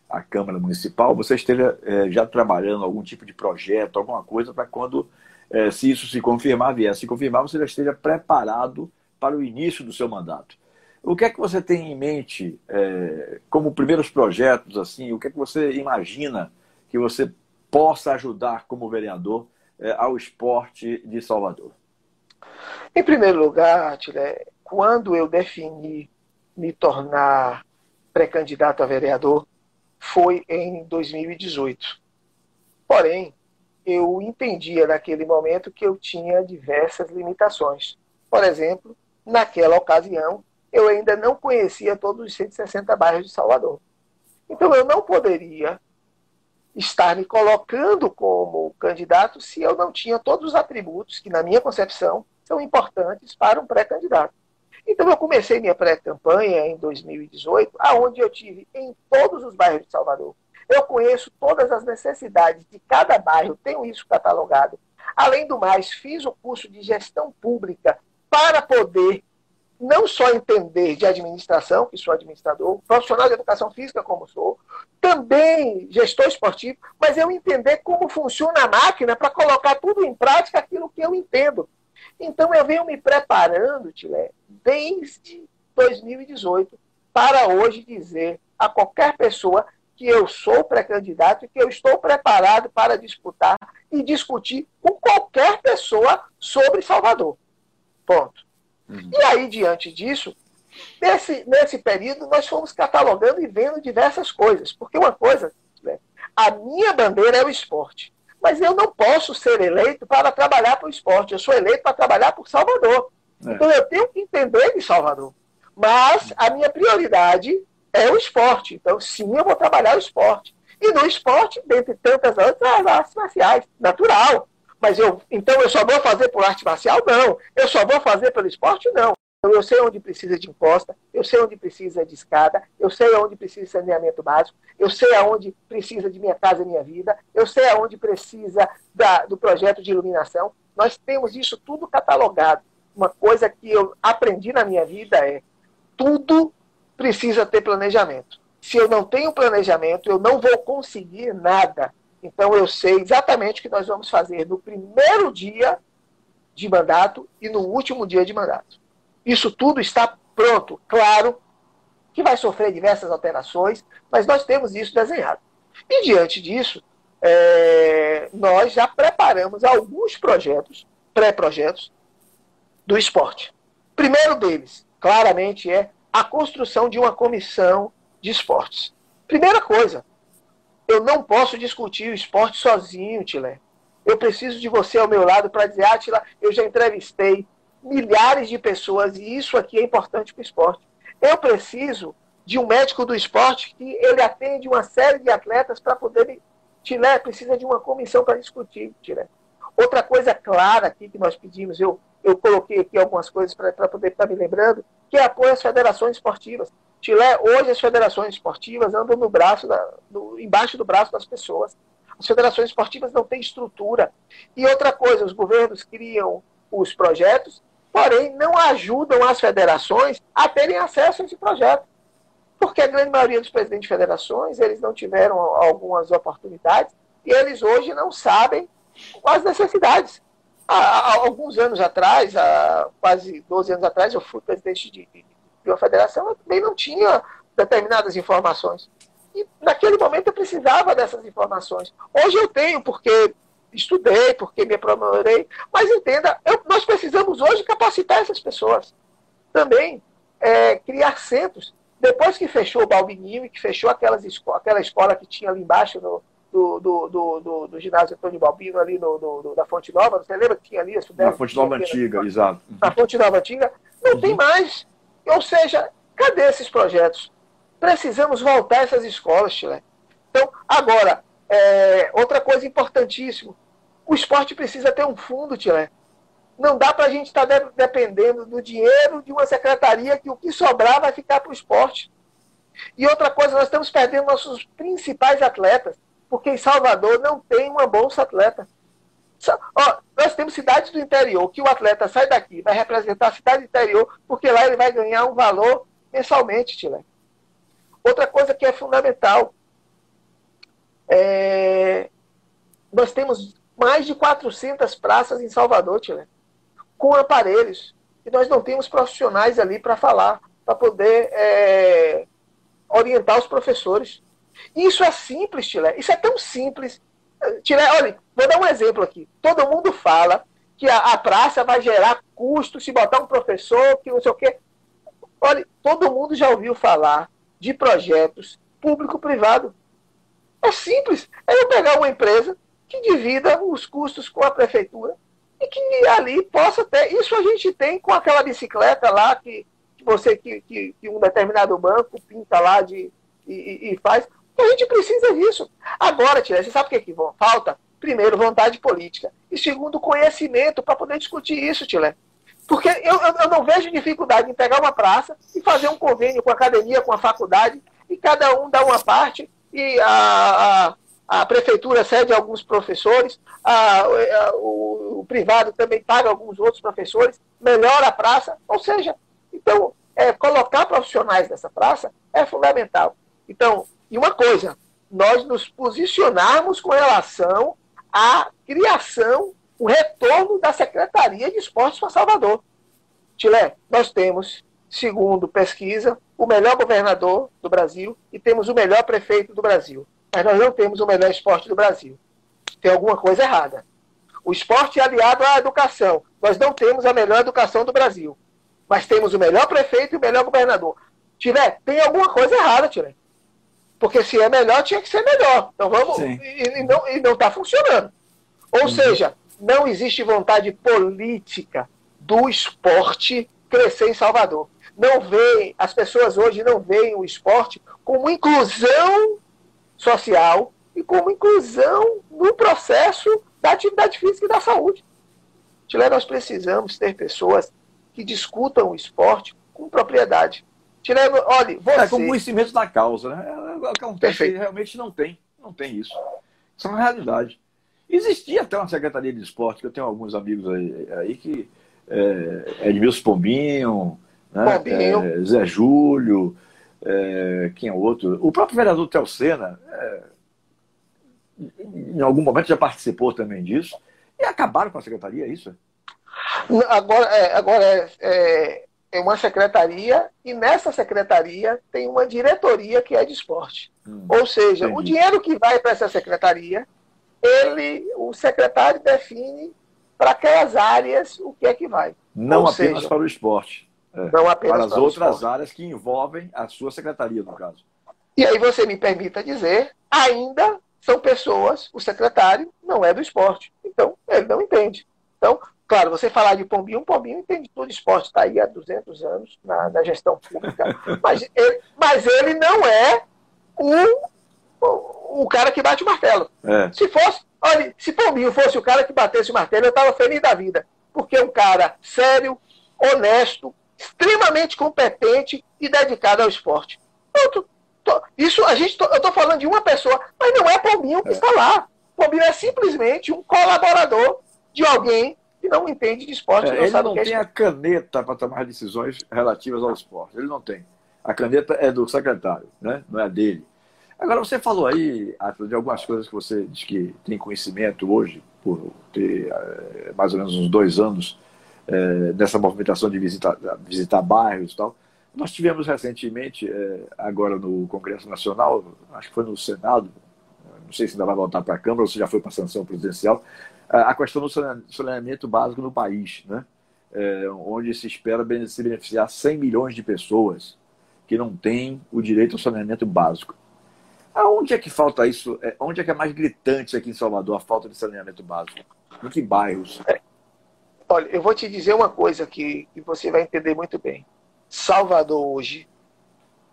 à Câmara Municipal, você esteja é, já trabalhando algum tipo de projeto, alguma coisa, para quando, é, se isso se confirmar, vier se confirmar, você já esteja preparado para o início do seu mandato. O que é que você tem em mente é, como primeiros projetos, assim? O que é que você imagina que você possa ajudar como vereador é, ao esporte de Salvador? Em primeiro lugar, Tilé, quando eu defini me tornar pré-candidato a vereador, foi em 2018. Porém, eu entendia naquele momento que eu tinha diversas limitações. Por exemplo, naquela ocasião, eu ainda não conhecia todos os 160 bairros de Salvador. Então, eu não poderia estar me colocando como candidato se eu não tinha todos os atributos que, na minha concepção, são importantes para um pré-candidato. Então, eu comecei minha pré-campanha em 2018, aonde eu tive em todos os bairros de Salvador. Eu conheço todas as necessidades de cada bairro, tenho isso catalogado. Além do mais, fiz o curso de gestão pública para poder não só entender de administração, que sou administrador, profissional de educação física, como sou, também gestor esportivo, mas eu entender como funciona a máquina para colocar tudo em prática aquilo que eu entendo. Então eu venho me preparando, Tilé, desde 2018, para hoje dizer a qualquer pessoa que eu sou pré-candidato e que eu estou preparado para disputar e discutir com qualquer pessoa sobre Salvador. Ponto. Uhum. E aí, diante disso, nesse, nesse período, nós fomos catalogando e vendo diversas coisas. Porque uma coisa, né, a minha bandeira é o esporte. Mas eu não posso ser eleito para trabalhar para o esporte. Eu sou eleito para trabalhar por Salvador. É. Então eu tenho que entender de Salvador. Mas a minha prioridade é o esporte. Então, sim, eu vou trabalhar o esporte. E no esporte, dentre tantas outras, artes marciais, natural. Mas eu, então eu só vou fazer por arte marcial? Não. Eu só vou fazer pelo esporte? Não. Eu sei onde precisa de imposta, eu sei onde precisa de escada, eu sei onde precisa de saneamento básico, eu sei aonde precisa de minha casa, minha vida, eu sei aonde precisa da, do projeto de iluminação. Nós temos isso tudo catalogado. Uma coisa que eu aprendi na minha vida é tudo precisa ter planejamento. Se eu não tenho planejamento, eu não vou conseguir nada. Então eu sei exatamente o que nós vamos fazer no primeiro dia de mandato e no último dia de mandato. Isso tudo está pronto, claro que vai sofrer diversas alterações, mas nós temos isso desenhado. E diante disso, é, nós já preparamos alguns projetos, pré-projetos, do esporte. Primeiro deles, claramente, é a construção de uma comissão de esportes. Primeira coisa, eu não posso discutir o esporte sozinho, Tilé. Eu preciso de você ao meu lado para dizer, Atila, eu já entrevistei milhares de pessoas e isso aqui é importante para o esporte. Eu preciso de um médico do esporte que ele atende uma série de atletas para poder. Tilé precisa de uma comissão para discutir, Tilé. Outra coisa clara aqui que nós pedimos, eu, eu coloquei aqui algumas coisas para poder estar me lembrando, que é apoio às federações esportivas. Tilé, hoje as federações esportivas andam no braço, da, no, embaixo do braço das pessoas. As federações esportivas não têm estrutura. E outra coisa, os governos criam os projetos porém não ajudam as federações a terem acesso a esse projeto. Porque a grande maioria dos presidentes de federações, eles não tiveram algumas oportunidades e eles hoje não sabem as necessidades. Há, alguns anos atrás, há quase 12 anos atrás, eu fui presidente de, de, de uma federação, eu também não tinha determinadas informações. E naquele momento eu precisava dessas informações. Hoje eu tenho, porque estudei, porque me aprimorei. Mas entenda, eu, nós precisamos hoje capacitar essas pessoas. Também é, criar centros. Depois que fechou o Balbininho e que fechou aquelas esco aquela escola que tinha ali embaixo no, do, do, do, do, do ginásio Antônio Balbino, ali no, no, da Fonte Nova, você lembra que tinha ali? Na Fonte Nova Antiga, na, exato. Na Fonte Nova Antiga. Não uhum. tem mais. Ou seja, cadê esses projetos? Precisamos voltar a essas escolas, Chile. Então, agora, é, outra coisa importantíssima, o esporte precisa ter um fundo, Tilé. Não dá para a gente estar tá dependendo do dinheiro de uma secretaria que o que sobrar vai ficar para o esporte. E outra coisa, nós estamos perdendo nossos principais atletas, porque em Salvador não tem uma bolsa atleta. Ó, nós temos cidades do interior que o atleta sai daqui, vai representar a cidade do interior, porque lá ele vai ganhar um valor mensalmente, Tilé. Outra coisa que é fundamental, é... nós temos mais de 400 praças em Salvador, Tilé, com aparelhos. E nós não temos profissionais ali para falar, para poder é, orientar os professores. Isso é simples, Tilé. Isso é tão simples. Tilé, olha, vou dar um exemplo aqui. Todo mundo fala que a, a praça vai gerar custo se botar um professor, que não sei o quê. Olha, todo mundo já ouviu falar de projetos público-privado. É simples. É eu pegar uma empresa, que divida os custos com a prefeitura e que ali possa ter. Isso a gente tem com aquela bicicleta lá que, que você, que, que, que, um determinado banco pinta lá de, e, e faz. A gente precisa disso. Agora, Tia, você sabe o que, que falta? Primeiro, vontade política. E segundo, conhecimento para poder discutir isso, Tilé. Porque eu, eu, não vejo dificuldade em pegar uma praça e fazer um convênio com a academia, com a faculdade, e cada um dá uma parte, e a, a a prefeitura cede alguns professores, a, a, o, o, privado também paga alguns outros professores, melhora a praça, ou seja, então, é, colocar profissionais nessa praça é fundamental. Então, e uma coisa, nós nos posicionarmos com relação à criação, o retorno da Secretaria de Esportes para Salvador. Tilé, nós temos, segundo pesquisa, o melhor governador do Brasil e temos o melhor prefeito do Brasil mas nós não temos o melhor esporte do Brasil. Tem alguma coisa errada. O esporte é aliado à educação. Nós não temos a melhor educação do Brasil. Mas temos o melhor prefeito e o melhor governador. Tiré, tem alguma coisa errada, Tiré. Porque se é melhor, tinha que ser melhor. Então vamos. E, e, não está funcionando. Ou uhum. seja, não existe vontade política do esporte crescer em Salvador. Não veem, as pessoas hoje não veem o esporte como inclusão social e como inclusão no processo da atividade física e da saúde. Chile, nós precisamos ter pessoas que discutam o esporte com propriedade. Tirando, olha, você... É, com conhecimento da causa, né? É, é acontece realmente não tem, não tem isso. Isso é uma realidade. Existia até uma secretaria de esporte, que eu tenho alguns amigos aí, aí que é, Edmilson Pombinho, né? Pombinho. É, Zé Júlio, é, quem é outro? O próprio vereador Telcena, é, em algum momento já participou também disso, e acabaram com a secretaria, é isso? Agora, é, agora é, é, é, uma secretaria, e nessa secretaria tem uma diretoria que é de esporte. Hum, Ou seja, entendi. o dinheiro que vai para essa secretaria, ele, o secretário define para aquelas áreas o que é que vai. Não Ou apenas seja, para o esporte. É, não apenas para as outras áreas que envolvem a sua secretaria, no caso. E aí você me permita dizer, ainda são pessoas, o secretário não é do esporte. Então, ele não entende. Então, claro, você falar de Pombinho, um Pombinho entende tudo esporte, está aí há 200 anos na, na gestão pública, mas ele, mas ele não é o, o, o cara que bate o martelo. É. Se fosse, olha, se Pombinho fosse o cara que batesse o martelo, eu estava feliz da vida, porque é um cara sério, honesto, extremamente competente e dedicado ao esporte. Pronto, isso a gente, eu estou falando de uma pessoa, mas não é Pombinho que é. está lá. Pombinho é simplesmente um colaborador de alguém que não entende de esporte. É, não ele não tem a caneta para tomar decisões relativas ao esporte. Ele não tem. A caneta é do secretário, né? não é dele. Agora, você falou aí, Arthur, de algumas coisas que você diz que tem conhecimento hoje, por ter é, mais ou menos uns dois anos é, dessa movimentação de visitar, visitar bairros e tal. Nós tivemos recentemente, é, agora no Congresso Nacional, acho que foi no Senado, não sei se ainda vai voltar para a Câmara ou se já foi para a sanção presidencial, a questão do saneamento básico no país, né? É, onde se espera se beneficiar 100 milhões de pessoas que não têm o direito ao saneamento básico. Aonde é que falta isso? É, onde é que é mais gritante aqui em Salvador a falta de saneamento básico? Em que bairros? Olha, eu vou te dizer uma coisa que, que você vai entender muito bem. Salvador hoje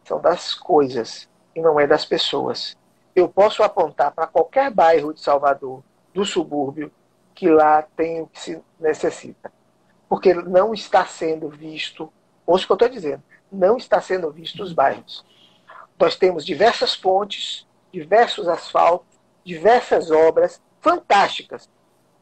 são das coisas e não é das pessoas. Eu posso apontar para qualquer bairro de Salvador, do subúrbio, que lá tem o que se necessita. Porque não está sendo visto, ouça o que eu estou dizendo, não está sendo visto os bairros. Nós temos diversas pontes, diversos asfaltos, diversas obras fantásticas,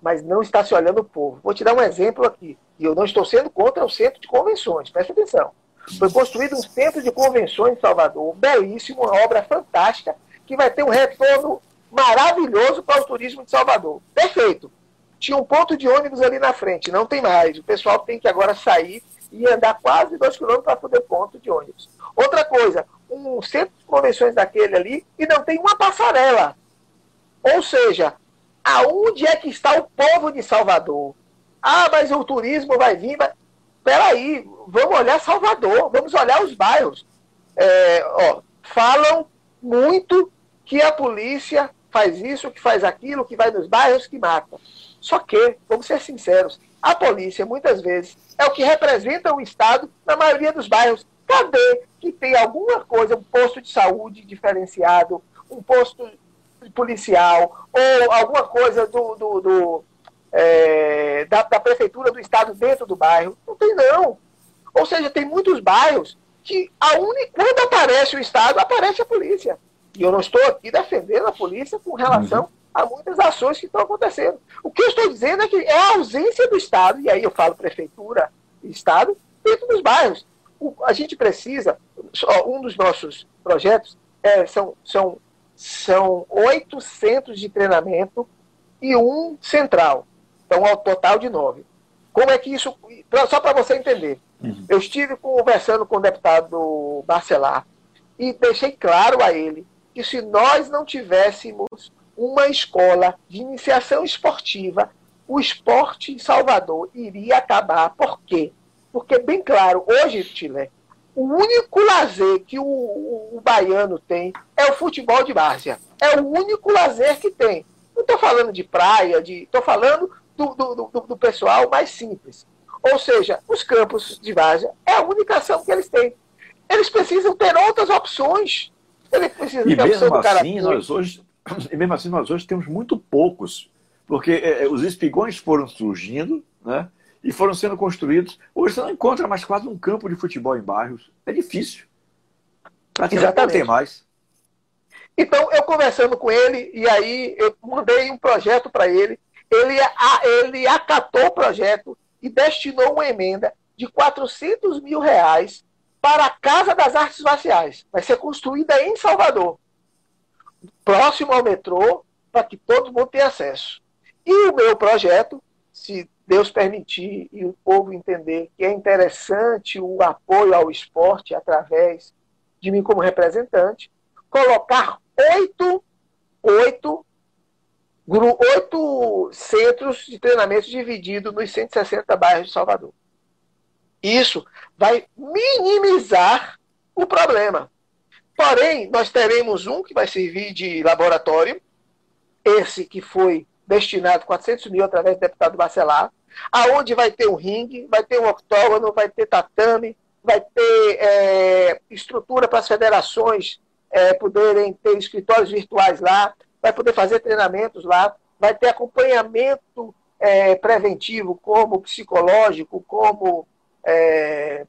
mas não está se olhando o povo. Vou te dar um exemplo aqui, e eu não estou sendo contra o centro de convenções, presta atenção. Foi construído um centro de convenções em Salvador, belíssimo, uma obra fantástica, que vai ter um retorno maravilhoso para o turismo de Salvador. Perfeito. Tinha um ponto de ônibus ali na frente, não tem mais. O pessoal tem que agora sair e andar quase dois quilômetros para poder ponto de ônibus. Outra coisa, um centro de convenções daquele ali e não tem uma passarela. Ou seja, aonde é que está o povo de Salvador? Ah, mas o turismo vai vir. Mas peraí, vamos olhar Salvador, vamos olhar os bairros. É, ó, falam muito que a polícia faz isso, que faz aquilo, que vai nos bairros, que mata. Só que, vamos ser sinceros, a polícia, muitas vezes, é o que representa o Estado na maioria dos bairros. Cadê que tem alguma coisa, um posto de saúde diferenciado, um posto policial, ou alguma coisa do, do, do é, da, da, prefeitura do estado dentro do bairro. Não tem, não. Ou seja, tem muitos bairros que a única, quando aparece o Estado, aparece a polícia. E eu não estou aqui defendendo a polícia com relação uhum. a muitas ações que estão acontecendo. O que eu estou dizendo é que é a ausência do Estado, e aí eu falo prefeitura e Estado, dentro dos bairros. O, a gente precisa, um dos nossos projetos é, são, são, são oito centros de treinamento e um central. Então, ao total de nove. Como é que isso. Só para você entender. Uhum. Eu estive conversando com o deputado Barcelar e deixei claro a ele que se nós não tivéssemos uma escola de iniciação esportiva, o esporte em Salvador iria acabar. Por quê? Porque, bem claro, hoje, Chile, o único lazer que o, o, o baiano tem é o futebol de várzea. É o único lazer que tem. Não estou falando de praia, estou falando do, do, do, do, pessoal mais simples. Ou seja, os campos de várzea é a única ação que eles têm. Eles precisam ter outras opções. Eles precisam e ter mesmo assim, nós hoje, e mesmo assim, nós hoje temos muito poucos, porque é, os espigões foram surgindo, né? E foram sendo construídos. Hoje você não encontra mais quase um campo de futebol em bairros. É difícil. Praticamente não tem mais. Então, eu conversando com ele, e aí eu mandei um projeto para ele. Ele, ele acatou o projeto e destinou uma emenda de 400 mil reais para a Casa das Artes Marciais. Vai ser construída em Salvador, próximo ao metrô, para que todo mundo tenha acesso. E o meu projeto, se Deus permitir e o povo entender que é interessante o apoio ao esporte através de mim como representante, colocar oito, oito, oito centros de treinamento divididos nos 160 bairros de Salvador. Isso vai minimizar o problema. Porém, nós teremos um que vai servir de laboratório, esse que foi destinado 400 mil através do deputado Bacelar, aonde vai ter um ringue, vai ter um octógono, vai ter tatame, vai ter é, estrutura para as federações é, poderem ter escritórios virtuais lá, vai poder fazer treinamentos lá, vai ter acompanhamento é, preventivo, como psicológico, como é,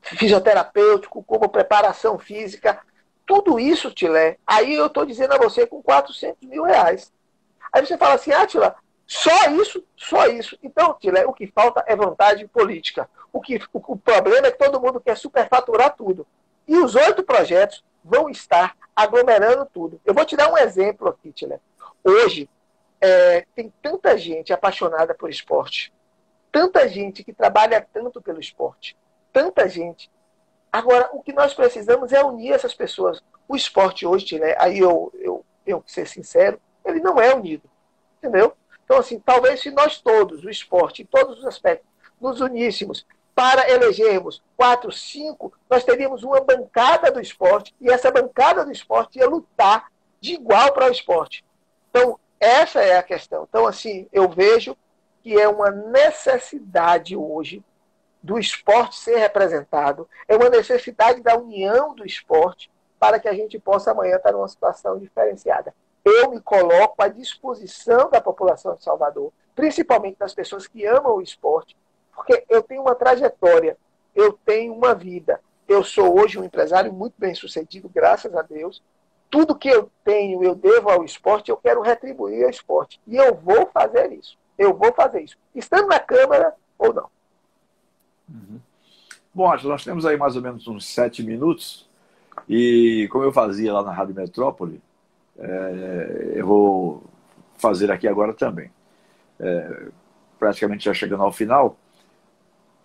fisioterapêutico, como preparação física, tudo isso, Tilé, aí eu estou dizendo a você com 400 mil reais. Aí você fala assim, ah, Tilé, só isso, só isso. Então, Tilé, o que falta é vontade política. O, que, o, o problema é que todo mundo quer superfaturar tudo. E os oito projetos vão estar aglomerando tudo. Eu vou te dar um exemplo aqui, Tilé. Hoje, é, tem tanta gente apaixonada por esporte, tanta gente que trabalha tanto pelo esporte, tanta gente. Agora, o que nós precisamos é unir essas pessoas. O esporte hoje, né, aí eu, eu que ser sincero, ele não é unido. Entendeu? Então, assim, talvez se nós todos, o esporte, em todos os aspectos, nos uníssemos para elegermos quatro, cinco, nós teríamos uma bancada do esporte e essa bancada do esporte ia lutar de igual para o esporte. Então, essa é a questão. Então, assim, eu vejo que é uma necessidade hoje do esporte ser representado, é uma necessidade da união do esporte para que a gente possa amanhã estar numa situação diferenciada. Eu me coloco à disposição da população de Salvador, principalmente das pessoas que amam o esporte, porque eu tenho uma trajetória, eu tenho uma vida. Eu sou hoje um empresário muito bem sucedido, graças a Deus. Tudo que eu tenho, eu devo ao esporte, eu quero retribuir ao esporte. E eu vou fazer isso. Eu vou fazer isso. Estando na Câmara ou não. Uhum. Bom, nós temos aí mais ou menos uns sete minutos. E como eu fazia lá na Rádio Metrópole, é, eu vou fazer aqui agora também. É, praticamente já chegando ao final.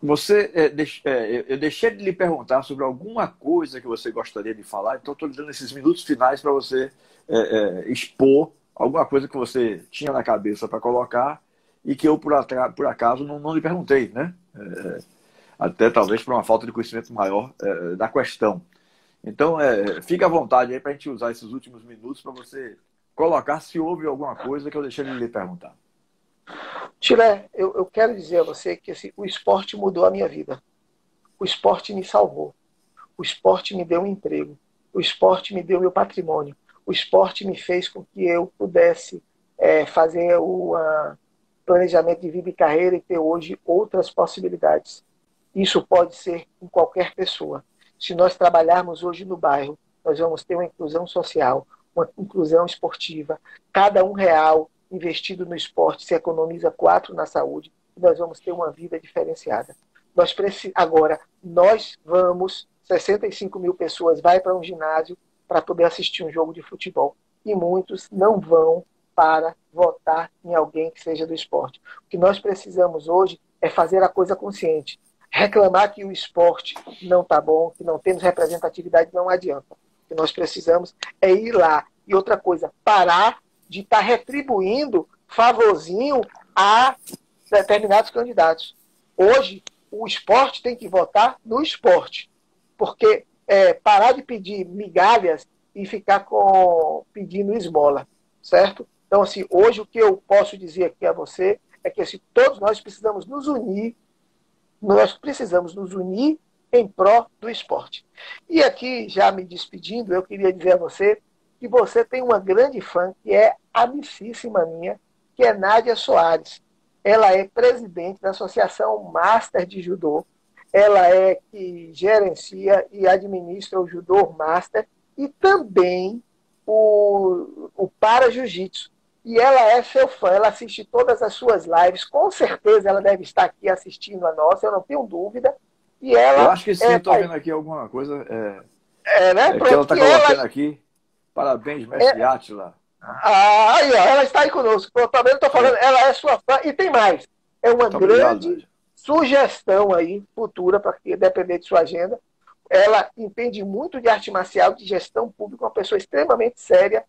Você, é, deix, é, eu deixei de lhe perguntar sobre alguma coisa que você gostaria de falar, então estou lhe dando esses minutos finais para você é, é, expor alguma coisa que você tinha na cabeça para colocar e que eu, por, por acaso, não, não, lhe perguntei, né? É, até talvez por uma falta de conhecimento maior é, da questão. Então, é, fique à vontade aí para a gente usar esses últimos minutos para você colocar se houve alguma coisa que eu deixei de lhe perguntar. Tiré, eu, eu, quero dizer a você que assim, o esporte mudou a minha vida. O esporte me salvou. O esporte me deu um emprego. O esporte me deu meu patrimônio. O esporte me fez com que eu pudesse é, fazer o, planejamento de vida e carreira e ter hoje outras possibilidades. Isso pode ser em qualquer pessoa. Se nós trabalharmos hoje no bairro, nós vamos ter uma inclusão social, uma inclusão esportiva. Cada um real investido no esporte se economiza quatro na saúde e nós vamos ter uma vida diferenciada. Nós agora nós vamos 65 mil pessoas vai para um ginásio para poder assistir um jogo de futebol e muitos não vão para votar em alguém que seja do esporte. O que nós precisamos hoje é fazer a coisa consciente. Reclamar que o esporte não está bom, que não temos representatividade, não adianta. O que nós precisamos é ir lá. E outra coisa, parar de estar tá retribuindo favorzinho a determinados candidatos. Hoje, o esporte tem que votar no esporte. Porque é, parar de pedir migalhas e ficar com, pedindo esmola, certo? Então, assim, hoje o que eu posso dizer aqui a você é que assim, todos nós precisamos nos unir, nós precisamos nos unir em pró do esporte. E aqui, já me despedindo, eu queria dizer a você que você tem uma grande fã, que é amicíssima minha, que é Nádia Soares. ela é presidente da Associação Master de Judô, ela é que gerencia e administra o Judô Master e também o, o Para Jiu-Jitsu. E ela é seu fã, ela assiste todas as suas lives, com certeza ela deve estar aqui assistindo a nossa, eu não tenho dúvida. E ela eu acho que sim, é, estou vendo aqui alguma coisa. É, é né? É que ela está colocando ela... aqui. Parabéns, mestre é... Átila. Ah, aí, ó, ela está aí conosco. Eu também estou falando, ela é sua fã. E tem mais. É uma Muito grande obrigado, sugestão aí, futura, para que depender de sua agenda. Ela entende muito de arte marcial, de gestão pública, uma pessoa extremamente séria.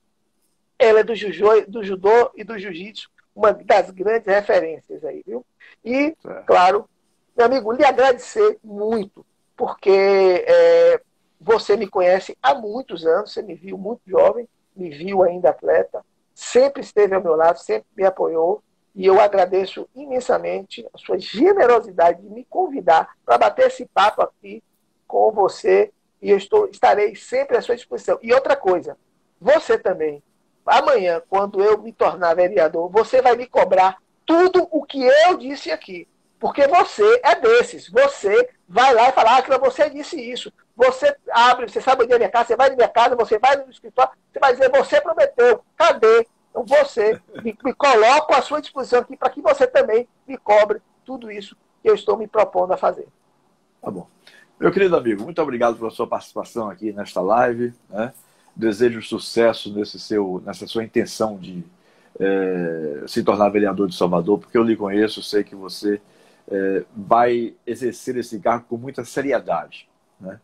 Ela é do, jujo, do judô e do jiu-jitsu, uma das grandes referências aí, viu? E, é. claro, meu amigo, lhe agradecer muito, porque é, você me conhece há muitos anos, você me viu muito jovem, me viu ainda atleta, sempre esteve ao meu lado, sempre me apoiou, e eu agradeço imensamente a sua generosidade de me convidar para bater esse papo aqui com você. E eu estou, estarei sempre à sua disposição. E outra coisa, você também. Amanhã, quando eu me tornar vereador, você vai me cobrar tudo o que eu disse aqui. Porque você é desses. Você vai lá e fala, ah, você disse isso. Você abre, você sabe onde é minha casa, você vai na minha casa, você vai no escritório, você vai dizer, você prometeu. Cadê? Então você me, me coloco à sua disposição aqui para que você também me cobre tudo isso que eu estou me propondo a fazer. Tá bom. Meu querido amigo, muito obrigado pela sua participação aqui nesta live. Né? Desejo sucesso nesse seu, nessa sua intenção de é, se tornar vereador de Salvador, porque eu lhe conheço, sei que você é, vai exercer esse cargo com muita seriedade. Né?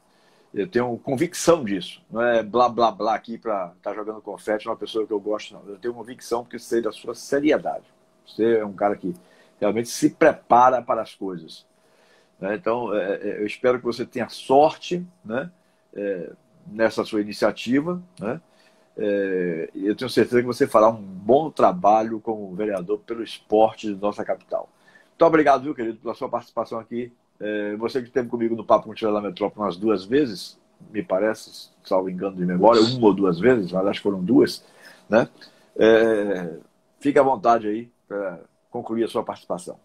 Eu tenho convicção disso. Não é blá blá blá aqui para estar tá jogando confete uma pessoa que eu gosto, não. Eu tenho convicção porque sei da sua seriedade. Você é um cara que realmente se prepara para as coisas. Né? Então, é, é, eu espero que você tenha sorte né? Nessa sua iniciativa. Né? É, eu tenho certeza que você fará um bom trabalho como vereador pelo esporte de nossa capital. Muito obrigado, viu, querido, pela sua participação aqui é, você que esteve comigo no Papo com o da Metrópole umas duas vezes, me parece, salvo engano de memória, uma ou duas vezes, que foram duas, né? É, fique à vontade aí para concluir a sua participação.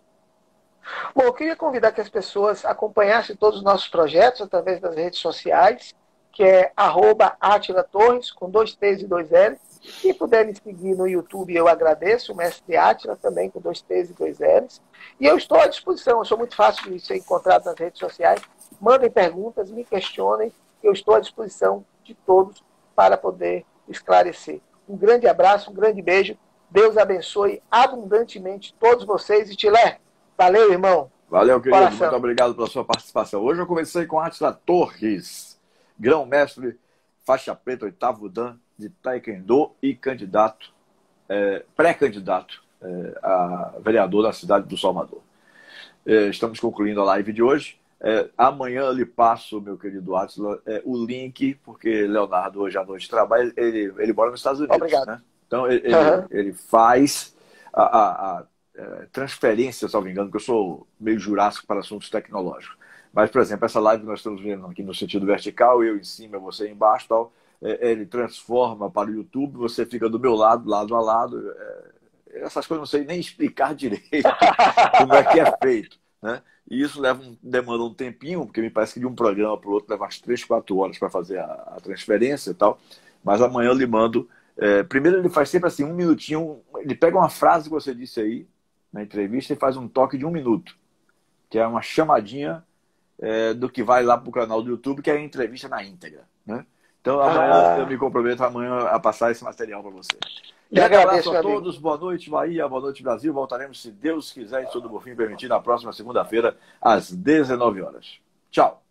Bom, eu queria convidar que as pessoas acompanhassem todos os nossos projetos através das redes sociais, que é arroba Atila Torres, com dois T's e dois L's. Se puderem seguir no YouTube, eu agradeço. O Mestre Átila também, com dois T's e dois L's. E eu estou à disposição. Eu sou muito fácil de ser encontrado nas redes sociais. Mandem perguntas, me questionem. Eu estou à disposição de todos para poder esclarecer. Um grande abraço, um grande beijo. Deus abençoe abundantemente todos vocês. E Tilé, valeu, irmão. Valeu, querido. Coração. Muito obrigado pela sua participação. Hoje eu comecei com Atila Torres, grão-mestre, faixa preta, oitavo dan de Taekwondo e candidato, é, pré-candidato é, a vereador da cidade do Salvador. É, estamos concluindo a live de hoje. É, amanhã eu lhe passo, meu querido Atila, é, o link, porque Leonardo hoje à noite trabalha, ele, ele mora nos Estados Unidos. Obrigado. Né? Então ele, uhum. ele, faz a, a, a é, transferência, se não me engano, porque eu sou meio jurássico para assuntos tecnológicos. Mas, por exemplo, essa live nós estamos vendo aqui no sentido vertical, eu em cima, você embaixo tal é, ele transforma para o YouTube, você fica do meu lado, lado a lado. É, essas coisas não sei nem explicar direito como é que é feito. Né? E isso leva um, demanda um tempinho, porque me parece que de um programa para o outro leva umas 3, 4 horas para fazer a, a, transferência e tal. Mas amanhã eu lhe mando. É, primeiro ele faz sempre assim, um minutinho. Ele pega uma frase que você disse aí na entrevista e faz um toque de um minuto, que é uma chamadinha é, do que vai lá para o canal do YouTube, que é a entrevista na íntegra. Né? Então amanhã ah. eu me comprometo amanhã a passar esse material para você. E agradeço a todos, boa noite Bahia, boa noite Brasil. Voltaremos, se Deus quiser e tudo por fim permitir, na próxima segunda-feira, às 19 horas. Tchau.